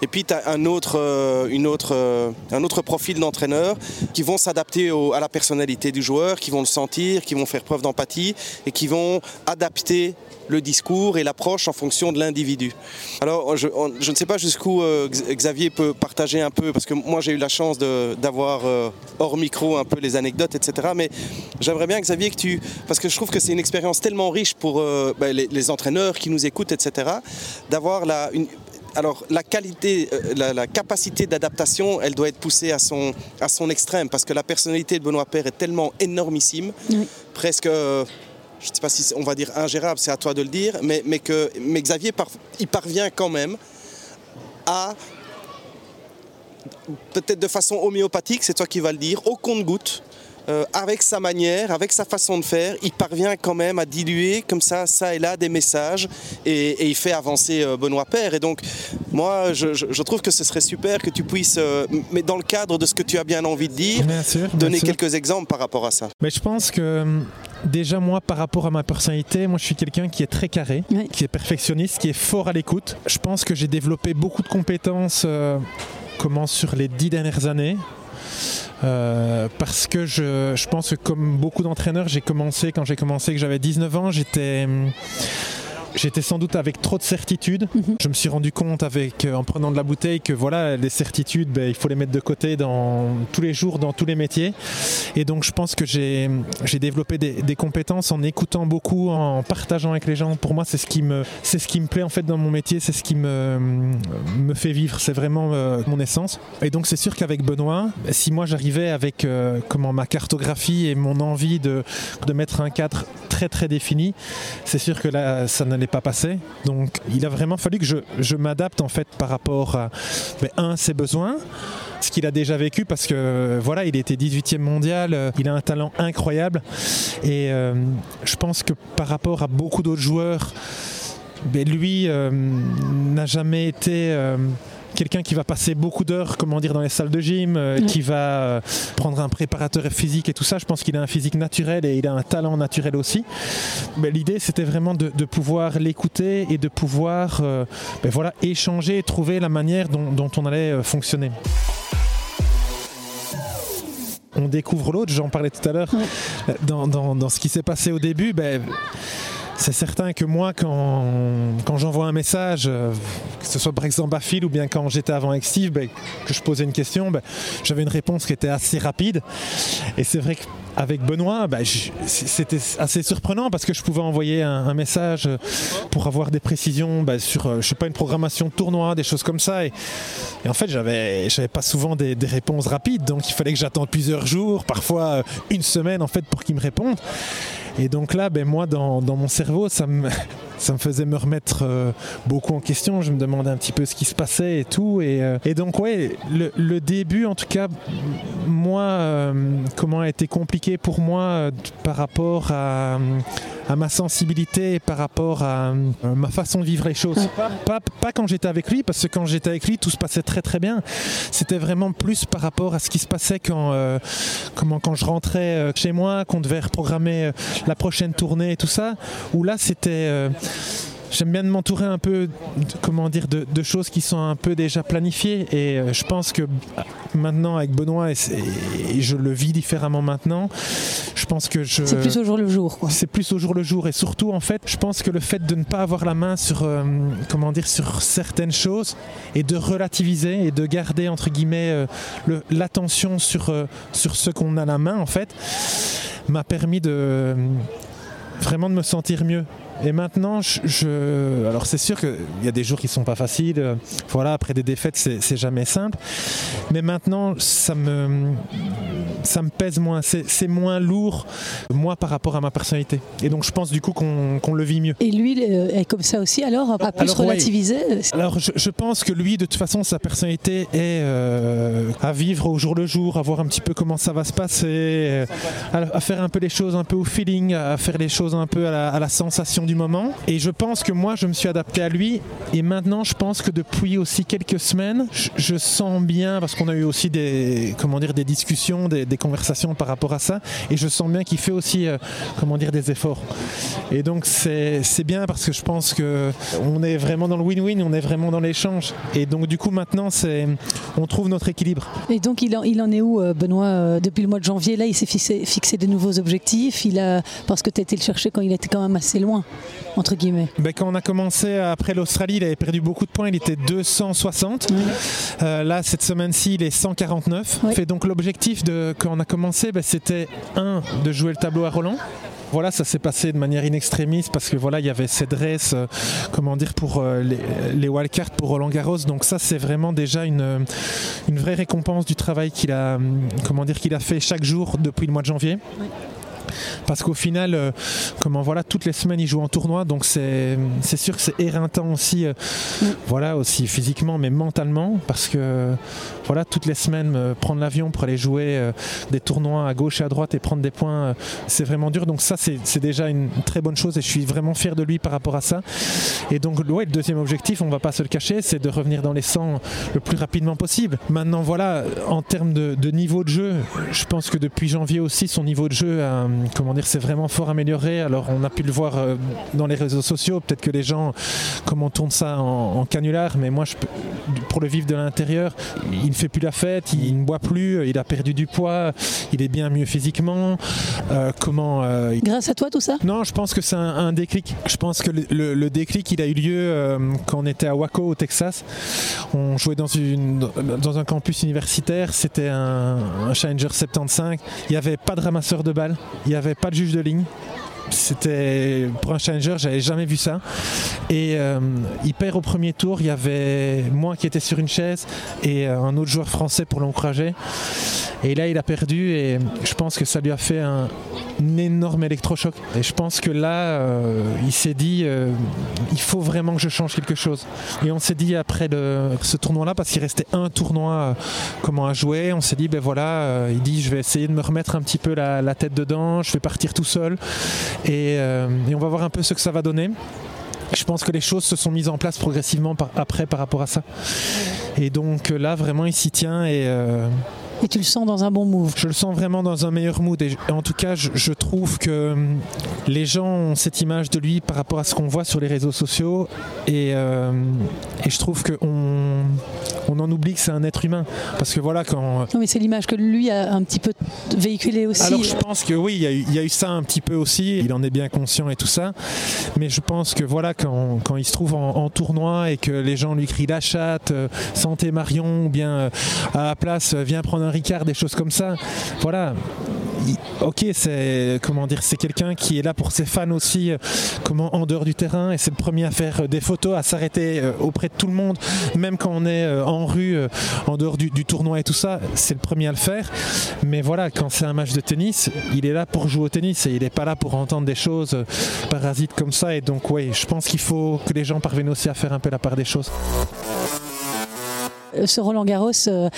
Et puis, tu as un autre, euh, une autre, un autre profil d'entraîneur qui vont s'adapter à la personnalité du joueur, qui vont le sentir, qui vont faire preuve d'empathie et qui vont adapter le discours et l'approche en fonction de l'individu. Alors, je, ne sais pas jusqu'où euh, Xavier peut partager un peu, parce que moi j'ai eu la chance d'avoir euh, hors micro un peu les anecdotes, etc. Mais j'aimerais bien, Xavier, que tu. Parce que je trouve que c'est une expérience tellement riche pour euh, ben, les, entraîneurs qui nous écoutent, etc. D'avoir la. alors la qualité, la, capacité d'adaptation, elle doit être poussée à son, à son extrême parce que la personnalité de Benoît Père est tellement énormissime, presque je ne sais pas si on va dire ingérable, c'est à toi de le dire, mais, mais que mais Xavier il parvient quand même à, peut-être de façon homéopathique, c'est toi qui vas le dire, au compte-goutte, euh, avec sa manière, avec sa façon de faire, il parvient quand même à diluer comme ça, ça et là, des messages et, il fait avancer euh, Benoît Père. Et donc, moi, je, trouve que ce serait super que tu puisses, euh, mais dans le cadre de ce que tu as bien envie de dire, donner quelques exemples par rapport à ça. Mais je pense que déjà moi par rapport à ma personnalité, moi je suis quelqu'un qui est très carré, qui est perfectionniste, qui est fort à l'écoute. Je pense que j'ai développé beaucoup de compétences comment sur les dix dernières années. Euh, parce que je, je, pense que comme beaucoup d'entraîneurs, j'ai commencé quand j'ai commencé que j'avais 19 ans, j'étais J'étais sans doute avec trop de certitudes. Mhm. Je me suis rendu compte avec, euh, en prenant de la bouteille que voilà, les certitudes, ben, il faut les mettre de côté dans, tous les jours, dans tous les métiers. Et donc je pense que j'ai développé des, compétences en écoutant beaucoup, en partageant avec les gens. Pour moi, c'est ce qui me, c'est ce qui me plaît en fait dans mon métier, c'est ce qui me, me fait vivre. C'est vraiment euh, mon essence. Et donc c'est sûr qu'avec Benoît, si moi j'arrivais avec euh, comment ma cartographie et mon envie de, de mettre un cadre très très défini, c'est sûr que là ça n'allait pas passé. Donc il a vraiment fallu que je, m'adapte en fait par rapport à ben, un ses besoins ce qu'il a déjà vécu parce que voilà il était 18e mondial euh, il a un talent incroyable et euh, je pense que par rapport à beaucoup d'autres joueurs ben, lui euh, n'a jamais été quelqu'un qui va passer beaucoup d'heures, comment dire, dans les salles de gym, euh, qui va euh, prendre un préparateur physique et tout ça. Je pense qu'il a un physique naturel et il a un talent naturel aussi. Mais l'idée, c'était vraiment de, pouvoir l'écouter et de pouvoir, euh, ben voilà, échanger et trouver la manière dont, on allait fonctionner on découvre l'autre, j'en parlais tout à l'heure, dans, dans, ce qui s'est passé au début, ben, c'est certain que moi, quand, j'envoie un message, euh, que ce soit à Phil ou bien quand j'étais avant avec Steve, ben, que je posais une question, ben, j'avais une réponse qui était assez rapide. Et c'est vrai que avec Benoît, bah, je- c'était assez surprenant parce que je pouvais envoyer un, message pour avoir des précisions bah, sur, euh, je sais pas, une programmation de tournoi, des choses comme ça. Et, en fait, j'avais, pas souvent des, réponses rapides, donc il fallait que j'attende plusieurs jours, parfois euh, une semaine en fait, pour qu'il me réponde. Et donc là, ben, moi, dans, dans mon cerveau, ça me, ça me faisait me remettre euh, beaucoup en question. Je me demandais un petit peu ce qui se passait et tout. Et, euh, et donc, ouais, le, le début, en tout cas, moi, euh, comment a été compliqué pour moi par rapport à, à ma sensibilité et par rapport à ma façon de vivre les choses. Pas, pas quand j'étais avec lui, parce que quand j'étais avec lui, tout se passait très très bien. C'était vraiment plus par rapport à ce qui se passait quand, comment, quand je rentrais chez moi, qu'on devait reprogrammer la prochaine tournée et tout ça, où là c'était... euh, J'aime bien de m'entourer un peu, de- comment dire, de, de choses qui sont un peu déjà planifiées. Et euh, je pense que maintenant avec Benoît, et, je le vis différemment maintenant, je pense que je... C'est plus au jour le jour. Quoi. C'est plus au jour le jour et surtout en fait, je pense que le fait de ne pas avoir la main sur euh, comment dire sur certaines choses et de relativiser et de garder entre guillemets euh, le- l'attention sur euh, sur ce qu'on a la main en fait m'a permis de euh, vraiment de me sentir mieux. Et maintenant, je, je- alors c'est sûr qu'il y a des jours qui sont pas faciles. Voilà, après des défaites, c'est jamais simple. Mais maintenant, ça me, ça me pèse moins. C'est moins lourd, moi, par rapport à ma personnalité. Et donc, je pense du coup qu'on qu'on le vit mieux. Et lui est comme ça aussi, alors, à plus Alors, relativiser Alors, je, je pense que lui, de toute façon, sa personnalité est euh, à vivre au jour le jour, à voir un petit peu comment ça va se passer, euh, à, à faire un peu les choses un peu au feeling, à faire les choses un peu à la, à la sensation du moment. Et je pense que moi, je me suis adapté à lui. Et maintenant, je pense que depuis aussi quelques semaines, je, sens bien, parce qu'on a eu aussi des, comment dire, des discussions, des, conversations par rapport à ça, et je sens bien qu'il fait aussi, euh, comment dire, des efforts. Et donc, c'est c'est bien parce que je pense que on est vraiment dans le win-win, on est vraiment dans l'échange. Et donc, du coup, maintenant, c'est, on trouve notre équilibre. Et donc, il en, il en est où, euh, Benoît euh, Depuis le mois de janvier, là, il s'est fixé, fixé de nouveaux objectifs. Il a, parce que tu as été le chercher quand il était quand même assez loin, entre guillemets. Ben, quand on a commencé après l'Australie, il avait perdu beaucoup de points, il était 260. Euh, là, cette semaine-ci, il est 149. Oui. Fait donc l'objectif de quand on a commencé, ben, c'était un de jouer le tableau à Roland. Voilà, ça s'est passé de manière inextrémiste parce que voilà, il y avait cette dresse, euh, comment dire, pour euh, les, les wildcards pour Roland Garros. Donc ça, c'est vraiment déjà une, une vraie récompense du travail qu'il a, hum, comment dire, qu'il a fait chaque jour depuis le mois de janvier. Parce qu'au final, euh, comment voilà, toutes les semaines il joue en tournoi, donc c'est sûr que c'est éreintant aussi, euh, voilà aussi physiquement, mais mentalement, parce que voilà toutes les semaines euh, prendre l'avion pour aller jouer des tournois à gauche et à droite et prendre des points, c'est vraiment dur. Donc ça c'est c'est déjà une très bonne chose et je suis vraiment fier de lui par rapport à ça. Et donc ouais, le deuxième objectif, on va pas se le cacher, c'est de revenir dans les 100 le plus rapidement possible. Maintenant voilà, en termes de, de niveau de jeu, je pense que depuis janvier aussi, son niveau de jeu, a, comment dire, c'est vraiment fort amélioré. Alors on a pu le voir euh, dans les réseaux sociaux. Peut-être que les gens, comme on tourne ça en, en canular, mais moi, je peux- pour le vivre de l'intérieur, il ne fait plus la fête, il ne boit plus, il a perdu du poids, il est bien mieux physiquement. Euh, comment euh, il- Grâce à toi, tout ça? Non, je pense que c'est un, un déclic. Je pense que le, le- le déclic, il a eu lieu euh, quand on était à Waco, au Texas. On jouait dans, une, dans un campus universitaire. C'était un, un Challenger 75. Il n'y avait pas de ramasseur de balles. Il n'y avait pas de juge de ligne. C'était pour un challenger, j'avais jamais vu ça. Et euh, il perd au premier tour. Il y avait moi qui étais sur une chaise et euh, un autre joueur français pour l'encourager. Et là, il a perdu et je pense que ça lui a fait un, énorme électrochoc. Et je pense que là, euh, il s'est dit, il faut vraiment que je change quelque chose. Et on s'est dit après ce tournoi-là, parce qu'il restait un tournoi comment à jouer, on s'est dit, ben voilà, il dit, je vais essayer de me remettre un petit peu la tête dedans, je vais partir tout seul et, euh, et on va voir un peu ce que ça va donner. Je pense que les choses se sont mises en place progressivement après par rapport à ça. Et donc euh, là, vraiment, il s'y tient et euh, Et tu le sens dans un bon move. je le sens vraiment dans un meilleur mood. Et en tout cas, je, je trouve que hum, les gens ont cette image de lui par rapport à ce qu'on voit sur les réseaux sociaux. Et, euh, et je trouve qu'on on en oublie que c'est un être humain. Parce que voilà, quand. Non, mais c'est l'image que lui a un petit peu véhiculée aussi. Alors je pense que oui, il y, a eu, il y a eu ça un petit peu aussi, il en est bien conscient et tout ça, mais je pense que voilà, quand, quand il se trouve en, en tournoi et que les gens lui crient la chatte, euh, santé Marion, ou bien euh, à la place, euh, viens prendre Ricard, des choses comme ça. Voilà. Ok, c'est comment dire, c'est quelqu'un qui est là pour ses fans aussi, euh, comment en dehors du terrain, et c'est le premier à faire euh, des photos, à s'arrêter euh, auprès de tout le monde, même quand on est en rue, en dehors du, tournoi et tout ça, c'est le premier à le faire. Mais voilà, quand c'est un match de tennis, il est là pour jouer au tennis et il n'est pas là pour entendre des choses parasites comme ça. Et donc, oui, je pense qu'il faut que les gens parviennent aussi à faire un peu la part des choses. Euh, ce Roland Garros, euh,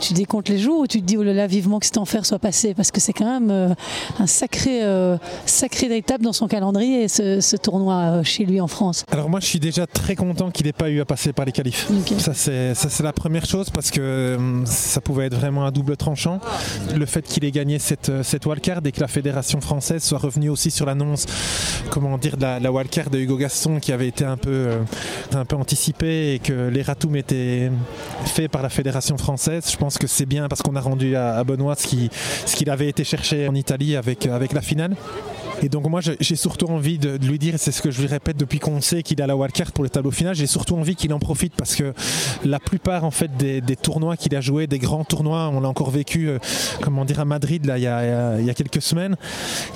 tu décomptes les jours ou tu te dis oh là là vivement que cet enfer soit passé? Parce que c'est quand même euh, un sacré sacré étape dans son calendrier ce, tournoi chez lui en France. Alors moi je suis déjà très content qu'il n'ait pas eu à passer par les qualifs. Ça c'est ça c'est la première chose parce que ça pouvait être vraiment un double tranchant. Le fait qu'il ait gagné cette cette wildcard et que la fédération française soit revenue aussi sur l'annonce comment dire de la, la wildcard de Hugo Gaston qui avait été un peu un peu anticipée et que les Ratoum étaient fait par la fédération française. Je pense que c'est bien parce qu'on a rendu à, Benoît ce qu'il avait été chercher en Italie avec, avec la finale. Et donc moi j'ai surtout envie de, lui dire, c'est ce que je lui répète depuis qu'on sait qu'il a la wildcard pour le tableau final, j'ai surtout envie qu'il en profite parce que la plupart en fait des, tournois qu'il a joué, des grands tournois, on l'a encore vécu, euh, comment dire, à Madrid là il y, a, quelques semaines,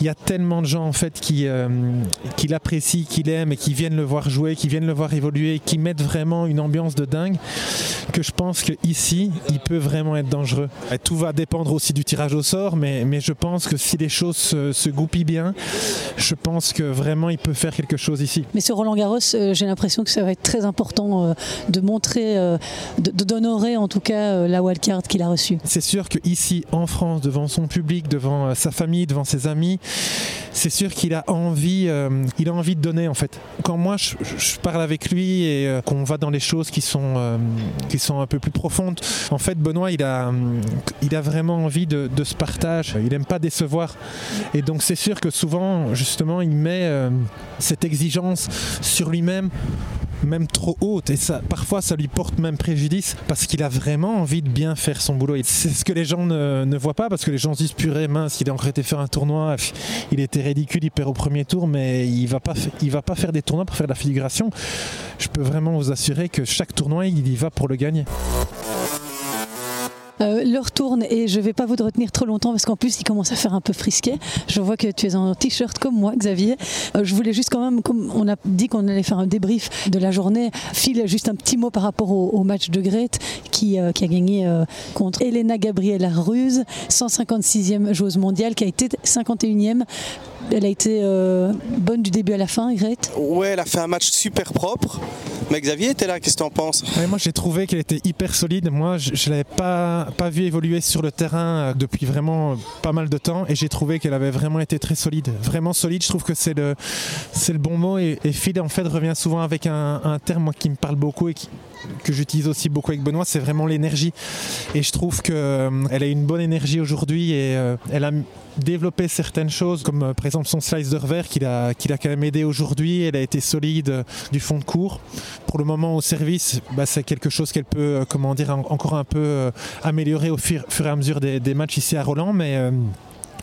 il y a tellement de gens en fait qui, euh, l'apprécient, qui l'aiment et qui viennent le voir jouer, qui viennent le voir évoluer, qui mettent vraiment une ambiance de dingue que je pense qu'ici il peut vraiment être dangereux. Tout va dépendre aussi du tirage au sort, mais, je pense que si les choses se, se goupillent bien, je pense que vraiment il peut faire quelque chose ici. Mais ce Roland Garros, euh, j'ai l'impression que ça va être très important euh, de montrer, euh, d'honorer en tout cas la wildcard qu'il a reçue. C'est sûr qu'ici en France, devant son public, devant sa famille, devant ses amis, c'est sûr qu'il a envie, il a envie de donner en fait. Quand moi je, parle avec lui et qu'on va dans les choses qui sont, qui sont un peu plus profondes, en fait Benoît il a, il a vraiment envie de, de ce partage. Il n'aime pas décevoir. Et donc c'est sûr que souvent justement, il met euh, cette exigence sur lui-même même trop haute et ça parfois ça lui porte même préjudice parce qu'il a vraiment envie de bien faire son boulot c'est ce que les gens ne, voient pas parce que les gens se disent purée mince il a encore été faire un tournoi il était ridicule il perd au premier tour mais il va pas il va pas faire des tournois pour faire de la figuration je peux vraiment vous assurer que chaque tournoi il y va pour le gagner euh, l'heure tourne et je ne vais pas vous retenir trop longtemps parce qu'en plus il commence à faire un peu frisqué. Je vois que tu es en t-shirt comme moi, Xavier. Euh, je voulais juste quand même, comme on a dit qu'on allait faire un débrief de la journée, file juste un petit mot par rapport au, match de Grete qui, euh, qui a gagné contre Elena Gabriela Ruse, 156e joueuse mondiale, qui a été 51e elle a été bonne du début à la fin, Grete Ouais, elle a fait un match super propre. Mais Xavier était là, qu'est-ce que tu en penses Moi j'ai trouvé qu'elle était hyper solide. Moi je ne l'avais pas pas vu évoluer sur le terrain euh, depuis vraiment pas mal de temps et j'ai trouvé qu'elle avait vraiment été très solide. Vraiment solide, je trouve que c'est le, c'est le bon mot et, et Phil en fait revient souvent avec un, un terme qui me parle beaucoup et que j'utilise aussi beaucoup avec Benoît, c'est vraiment l'énergie. Et je trouve qu'elle euh, a une bonne énergie aujourd'hui et euh, elle a développé certaines choses, comme par exemple son slice de revers qui l'a, qui l'a quand même aidé aujourd'hui. Elle a été solide du fond de cours. Pour le moment, au service, bah, c'est quelque chose qu'elle peut, comment dire, encore un peu améliorer au fur, et à mesure des, matchs ici à Roland, mais euh,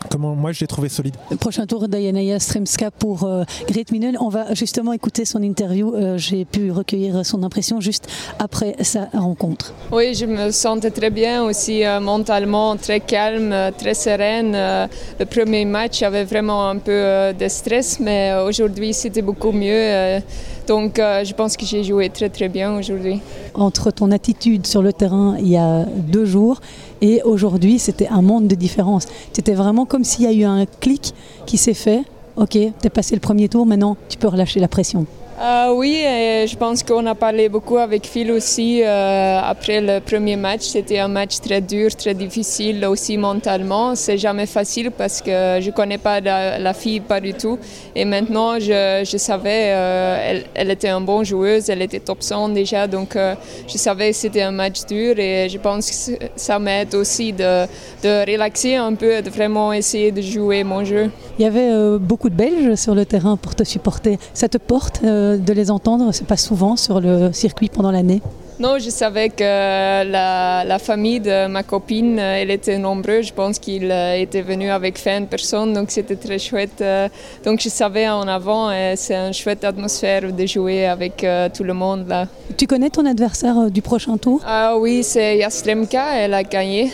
comment moi je l'ai trouvé solide. prochain tour d'Ayanaya Stremska pour euh, Grete Minen. On va justement écouter son interview. Euh, j'ai pu recueillir son impression juste après sa rencontre. Oui, je me sentais très bien aussi mentalement, très calme, très sereine. le premier match avait vraiment un peu de stress, mais aujourd'hui c'était beaucoup mieux. Donc euh, je pense que j'ai joué très très bien aujourd'hui. Entre ton attitude sur le terrain il y a deux jours et aujourd'hui, c'était un monde de différence. C'était vraiment comme s'il y a eu un clic qui s'est fait. Ok, tu es passé le premier tour, maintenant tu peux relâcher la pression. Euh, oui, et je pense qu'on a parlé beaucoup avec Phil aussi euh, après le premier match. C'était un match très dur, très difficile aussi mentalement. C'est jamais facile parce que je connais pas la, fille pas du tout. Et maintenant, je, savais, euh, elle, était une bonne joueuse, elle était top 100 déjà, donc je savais que c'était un match dur et je pense que ça m'aide aussi de, de relaxer un peu, de vraiment essayer de jouer mon jeu. Il y avait beaucoup de Belges sur le terrain pour te supporter. Ça te porte de les entendre, c'est pas souvent sur le circuit pendant l'année Non, je savais que la, famille de ma copine, euh, elle était nombreuse. Je pense qu'il euh, était venu avec 20 personnes, donc c'était très chouette. Euh. Donc je savais en avant, c'est une chouette atmosphère de jouer avec tout le monde là. Tu connais ton adversaire du prochain tour? Ah Oui, c'est Yastremka, elle a gagné.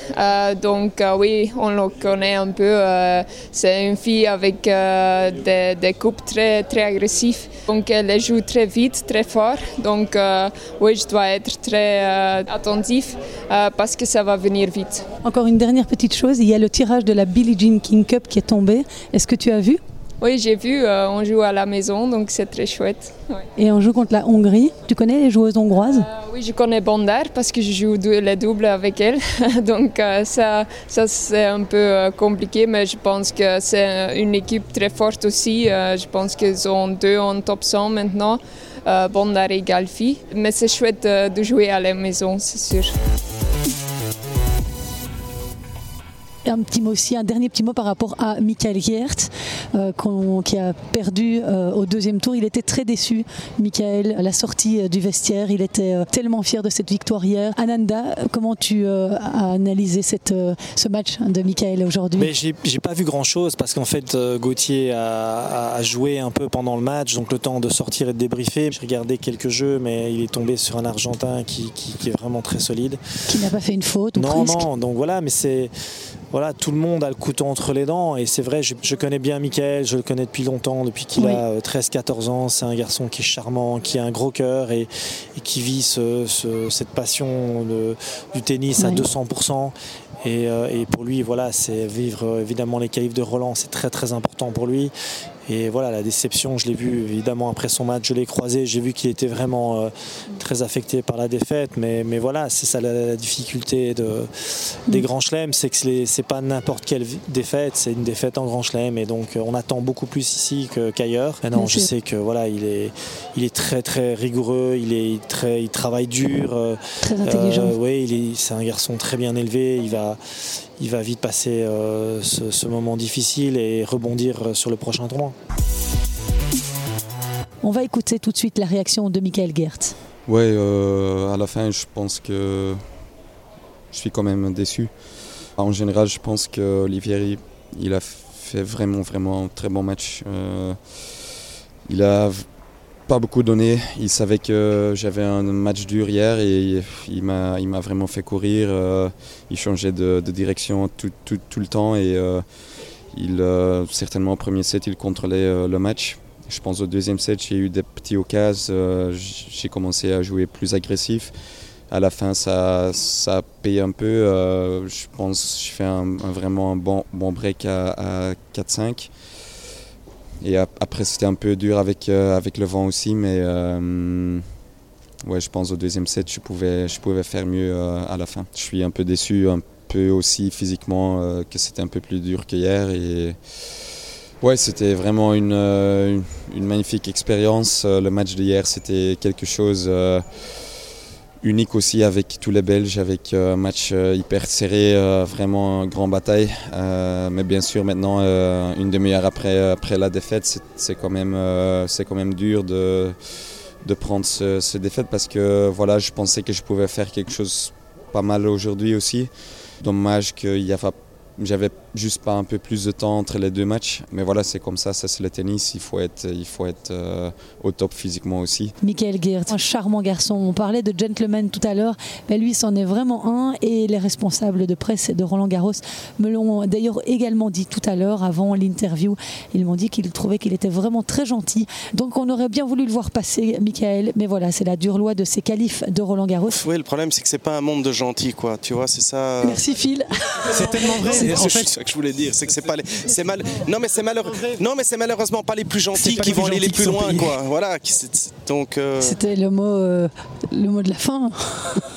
donc oui, on le connaît un peu. c'est une fille avec des, des coupes très, très agressives. Donc elle joue très vite, très fort. Donc oui, je dois être très euh, attentif euh, parce que ça va venir vite. Encore une dernière petite chose, il y a le tirage de la Billie Jean King Cup qui est tombé. Est-ce que tu as vu? Oui, j'ai vu, euh, on joue à la maison, donc c'est très chouette. Et on joue contre la Hongrie. Tu connais les joueuses hongroises? Oui, je connais Bondar parce que je joue les doubles avec elle. donc ça, ça c'est un peu compliqué, mais je pense que c'est une équipe très forte aussi. je pense qu'ils ont deux en top 100 maintenant. Euh, Bondar et Galfi. Mais c'est chouette euh, de jouer à la maison, c'est sûr. Un petit mot aussi, un dernier petit mot par rapport à Michael Geert, euh, qui a perdu euh, au deuxième tour. Il était très déçu, Michael, à la sortie euh, du vestiaire. Il était tellement fier de cette victoire hier. Ananda, comment tu as analysé cette, ce match de Michael aujourd'hui? J'ai pas vu grand chose parce qu'en fait, Gauthier a, joué un peu pendant le match, donc le temps de sortir et de débriefer. J'ai regardé quelques jeux, mais il est tombé sur un Argentin qui, qui, est vraiment très solide. Qui n'a pas fait une faute Non, non, donc voilà, mais c'est voilà, tout le monde a le couteau entre les dents. Et c'est vrai, je, connais bien Michael, je le connais depuis longtemps, depuis qu'il a 13-14 euh, ans. C'est un garçon qui est charmant, qui a un gros cœur et, qui vit cette passion du tennis à 200%. Euh, et, pour lui, voilà, c'est vivre évidemment les qualifs de Roland, c'est très très important pour lui. Et voilà, la déception, je l'ai vu évidemment après son match, je l'ai croisé, j'ai vu qu'il était vraiment euh, très affecté par la défaite. Mais, mais voilà, c'est ça la, difficulté de, des grands chelems, c'est que c'est pas n'importe quelle défaite, c'est une défaite en grand chelem. Et donc on attend beaucoup plus ici qu'ailleurs. Maintenant, je sais que voilà, il est, il est très très rigoureux, il, est très, il travaille dur. Euh, très intelligent. Euh, oui, c'est un garçon très bien élevé. Il va, il va vite passer euh, ce, moment difficile et rebondir sur le prochain tournoi. On va écouter tout de suite la réaction de Michael Gert. Ouais, euh, à la fin, je pense que je suis quand même déçu. En général, je pense que Olivier, il a fait vraiment, vraiment un très bon match. Euh, il a pas beaucoup donné. Il savait que j'avais un match dur hier et il m'a, il m'a vraiment fait courir. Euh, il changeait de, direction tout, tout, le temps et il, euh, certainement au premier set, il contrôlait le match. Je pense au deuxième set, j'ai eu des petits occasions. j'ai commencé à jouer plus agressif. À la fin, ça, ça paye un peu. je pense que je fais un, vraiment un bon, bon break à, à 4-5. Et après, c'était un peu dur avec, euh, avec le vent aussi, mais euh, ouais, je pense au deuxième set, je pouvais, je pouvais faire mieux euh, à la fin. Je suis un peu déçu, aussi physiquement, que c'était un peu plus dur qu'hier. Et ouais, c'était vraiment une, une, magnifique expérience. Le match d'hier, c'était quelque chose unique aussi avec tous les Belges, avec euh, un match euh, hyper serré, euh, vraiment grande bataille. mais bien sûr, maintenant, une demi-heure après, après la défaite, c'est quand, même, quand même dur de, de prendre ce, ce, défaite parce que voilà, je pensais que je pouvais faire quelque chose pas mal aujourd'hui aussi. Dommage qu'il n'y a pas j'avais juste pas un peu plus de temps entre les deux matchs. Mais voilà, c'est comme ça, ça c'est le tennis. Il faut être, il faut être euh, au top physiquement aussi. Michael Geert, un charmant garçon. On parlait de gentleman tout à l'heure. Mais lui, c'en est vraiment un. Et les responsables de presse de Roland Garros me l'ont d'ailleurs également dit tout à l'heure, avant l'interview. Ils m'ont dit qu'ils trouvaient qu'il était vraiment très gentil. Donc on aurait bien voulu le voir passer, Michael. Mais voilà, c'est la dure loi de ces qualifs de Roland Garros. Oui, le problème, c'est que c'est pas un monde de gentils, quoi. Tu vois, c'est ça. Merci, Phil. C'est tellement vrai en fait, que je voulais dire, c'est que c'est pas les, c'est mal, non mais c'est malheureux, non mais c'est malheureusement pas les plus gentils qui vont aller les plus loin, quoi. Voilà, donc. Euh, C'était le mot, euh, le mot de la fin.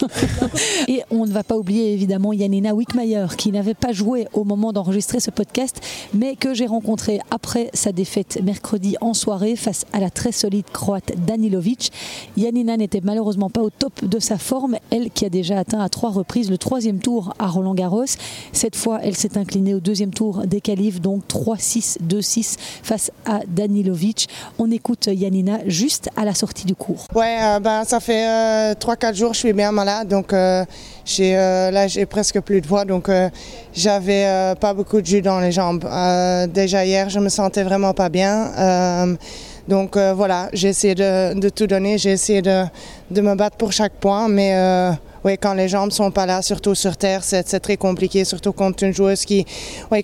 Et on ne va pas oublier évidemment Yanina Wickmayer qui n'avait pas joué au moment d'enregistrer ce podcast, mais que j'ai rencontré après sa défaite mercredi en soirée face à la très solide croate Danilovic. Yanina n'était malheureusement pas au top de sa forme, elle qui a déjà atteint à trois reprises le troisième tour à Roland Garros. Cette fois, elle s'est inclinée au deuxième tour des qualifs, donc 3-6, 2-6 face à Danilovic. On écoute Yanina juste à la sortie du cours Ouais, euh, ben, ça fait euh, 3-4 jours je suis bien malade, donc euh, j'ai, euh, là j'ai presque plus de voix, donc euh, j'avais pas beaucoup de jus dans les jambes. Déjà hier, je me sentais vraiment pas bien. Donc euh, voilà, j'ai essayé de, tout donner, j'ai essayé de, me battre pour chaque point, mais euh, oui, quand les jambes sont pas là, surtout sur terre, c'est très compliqué, surtout contre une joueuse qui,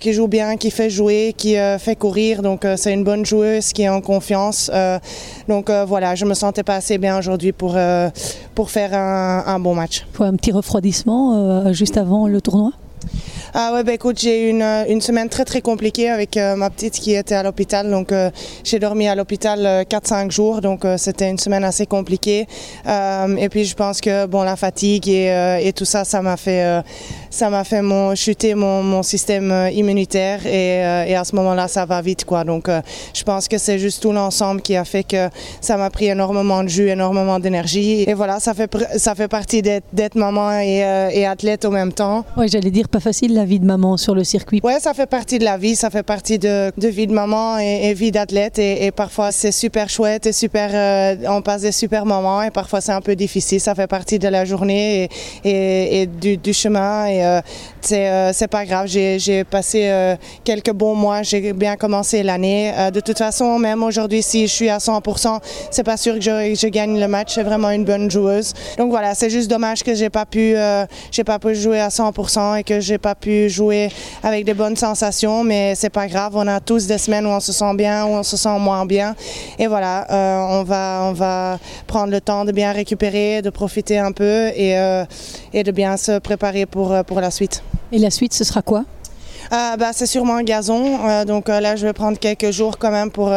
joue bien, qui fait jouer, qui euh, fait courir. Donc c'est une bonne joueuse qui est en confiance. Donc voilà, je me sentais pas assez bien aujourd'hui pour, pour faire un, bon match. Faut un petit refroidissement juste avant le tournoi? Ah ouais, bah écoute, j'ai eu une, une semaine très très compliquée avec euh, ma petite qui était à l'hôpital. Donc euh, j'ai dormi à l'hôpital euh, 4-5 jours, donc euh, c'était une semaine assez compliquée. Euh, et puis je pense que bon, la fatigue et, euh, et tout ça, ça m'a fait, euh, ça m'a fait mon, chuter mon, mon système euh, immunitaire et, euh, et à ce moment-là, ça va vite quoi. Donc euh, je pense que c'est juste tout l'ensemble qui a fait que ça m'a pris énormément de jus, énormément d'énergie. Et voilà, ça fait, ça fait partie d'être maman et, euh, et athlète au même temps. Oui, j'allais dire pas facile la vie de maman sur le circuit. Ouais, ça fait partie de la vie, ça fait partie de, vie de maman et, vie d'athlète. Et, parfois c'est super chouette et super, euh, on passe des super moments et parfois c'est un peu difficile. Ça fait partie de la journée et, du, chemin. Et euh, c'est euh, c'est pas grave. J'ai passé quelques bons mois. J'ai bien commencé l'année. De toute façon, même aujourd'hui, si je suis à 100%, c'est pas sûr que je, gagne le match. C'est vraiment une bonne joueuse. Donc voilà, c'est juste dommage que j'ai pas pu, j'ai pas pu jouer à 100% et que j'ai pas pu jouer avec des bonnes sensations. Mais c'est pas grave. On a tous des semaines où on se sent bien, où on se sent moins bien. Et voilà, euh, on va, on va prendre le temps de bien récupérer, de profiter un peu et, euh, et de bien se préparer pour, euh, pour la suite. Et la suite, ce sera quoi? Euh, bah, c'est sûrement un gazon. Euh, donc euh, là, je vais prendre quelques jours quand même pour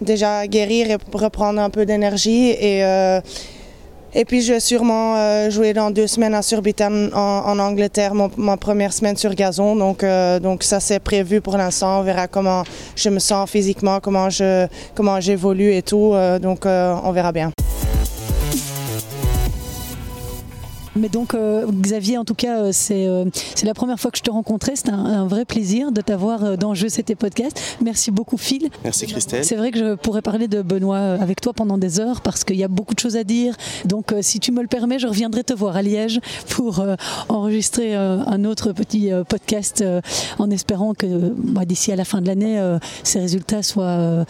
déjà guérir et reprendre un peu d'énergie. Et, et puis, je vais sûrement euh, jouer dans deux semaines à Surbiton en, en Angleterre, mon- ma première semaine sur gazon. Donc, euh, donc ça, c'est prévu pour l'instant. On verra comment je me sens physiquement, comment je comment j'évolue et tout. Euh, donc, euh, on verra bien. Mais donc, euh, Xavier, en tout cas, euh, c'est euh, c'est la première fois que je te rencontrais. C'était un, un vrai plaisir de t'avoir euh, dans Jeux C'était Podcast. Merci beaucoup, Phil. Merci Christelle. C'est vrai que je pourrais parler de Benoît euh, avec toi pendant des heures parce qu'il y a beaucoup de choses à dire. Donc, euh, si tu me le permets, je reviendrai te voir à Liège pour euh, enregistrer euh, un autre petit euh, podcast euh, en espérant que bah, d'ici à la fin de l'année, euh, ces résultats soient, euh,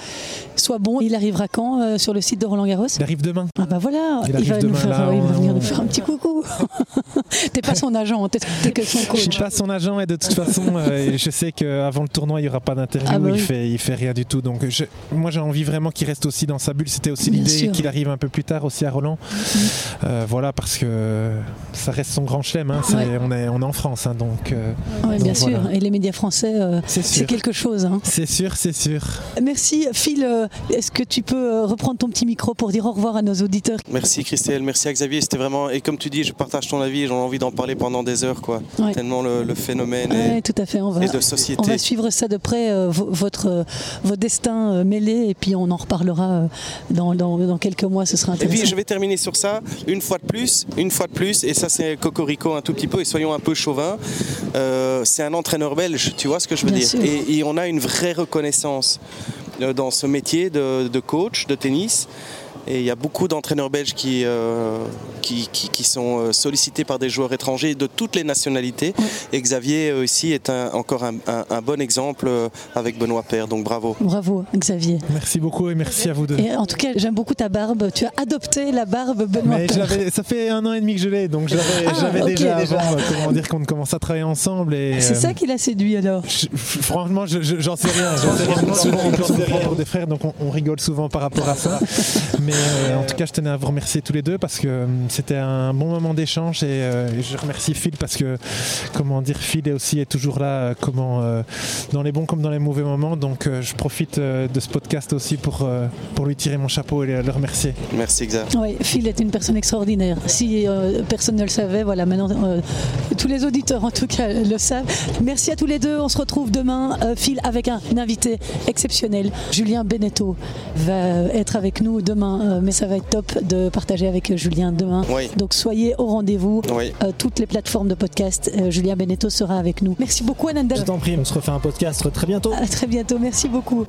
soient bons. Il arrivera quand euh, sur le site de Roland Garros Il arrive demain. Ah bah voilà, Il va, nous demain, faire, là, il va on- venir nous faire un petit coucou. t'es pas son agent, t'es t'es que son Je coach. suis pas son agent et de toute façon, euh, je sais qu'avant le tournoi, il n'y aura pas d'interview. Ah bah il, oui. fait, il fait rien du tout. Donc, je- moi, j'ai envie vraiment qu'il reste aussi dans sa bulle. C'était aussi l'idée qu'il arrive un peu plus tard aussi à Roland. Euh, voilà, parce que ça reste son grand chelem. hein. Ouais. on, est, on est en France, hein, donc. euh, donc bien voilà. sûr, et les médias français, euh, C'est quelque chose. hein. C'est sûr, c'est sûr. Merci Phil, est-ce que tu peux reprendre ton petit micro pour dire au revoir à nos auditeurs? Merci Christelle, merci à Xavier. C'était vraiment, et comme tu dis, je partage ton avis, j'ai envie d'en parler pendant des heures, quoi. Ouais. Tellement le, le phénomène Ouais, est, tout à fait, on va, est de société. on va suivre ça de près, euh, vo- votre, euh, votre destin euh, mêlé, et puis on en reparlera euh, dans, dans- dans quelques mois, ce sera Et intéressant. puis je vais terminer sur ça, une fois de plus, une fois de plus, et ça c'est Cocorico un tout petit peu, et soyons un peu chauvins, euh, c'est un entraîneur belge, tu vois ce que je veux Bien dire et, et on a une vraie reconnaissance dans ce métier de, de coach de tennis. Et il y a beaucoup d'entraîneurs belges qui, euh, qui, qui- qui sont euh, sollicités par des joueurs étrangers de toutes les nationalités. Et Xavier euh, ici est un- encore un, un- un bon exemple euh, avec Benoît Père, donc bravo. Bravo Xavier. Merci beaucoup et merci à vous deux. Et en tout cas, j'aime beaucoup ta barbe. Tu as adopté la barbe Benoît Mais je Paire. l'avais- ça fait un an et demi que je l'ai, donc je l'avais Ah, déjà, déjà. avant, euh, comment dire qu'on commence à travailler ensemble. et, C'est euh, ça qui l'a séduit alors je- franchement, je- je- j'en sais rien. J'en sais rien. Souvent, on des frères, donc on, on rigole souvent par rapport à ça. Mais euh, en tout cas, je tenais à vous remercier tous les deux parce que euh, c'était un bon moment d'échange et, euh, et je remercie Phil parce que, comment dire, Phil est aussi est toujours là, euh, comment, euh, dans les bons comme dans les mauvais moments. Donc, euh, je profite euh, de ce podcast aussi pour, euh, pour lui tirer mon chapeau et le remercier. Merci Xavier. Oui, Phil est une personne extraordinaire. Si euh, personne ne le savait, voilà, maintenant euh, tous les auditeurs en tout cas le savent. Merci à tous les deux. On se retrouve demain, euh, Phil, avec un invité exceptionnel. Julien Beneteau va être avec nous demain, euh, mais ça va être top de partager avec euh, Julien demain. Oui. Donc soyez au rendez-vous. Oui. Euh, toutes les plateformes de podcast, euh, Julien Beneteau sera avec nous. Merci beaucoup, Ananda. Je t'en prie, on se refait un podcast très bientôt. À très bientôt. Merci beaucoup.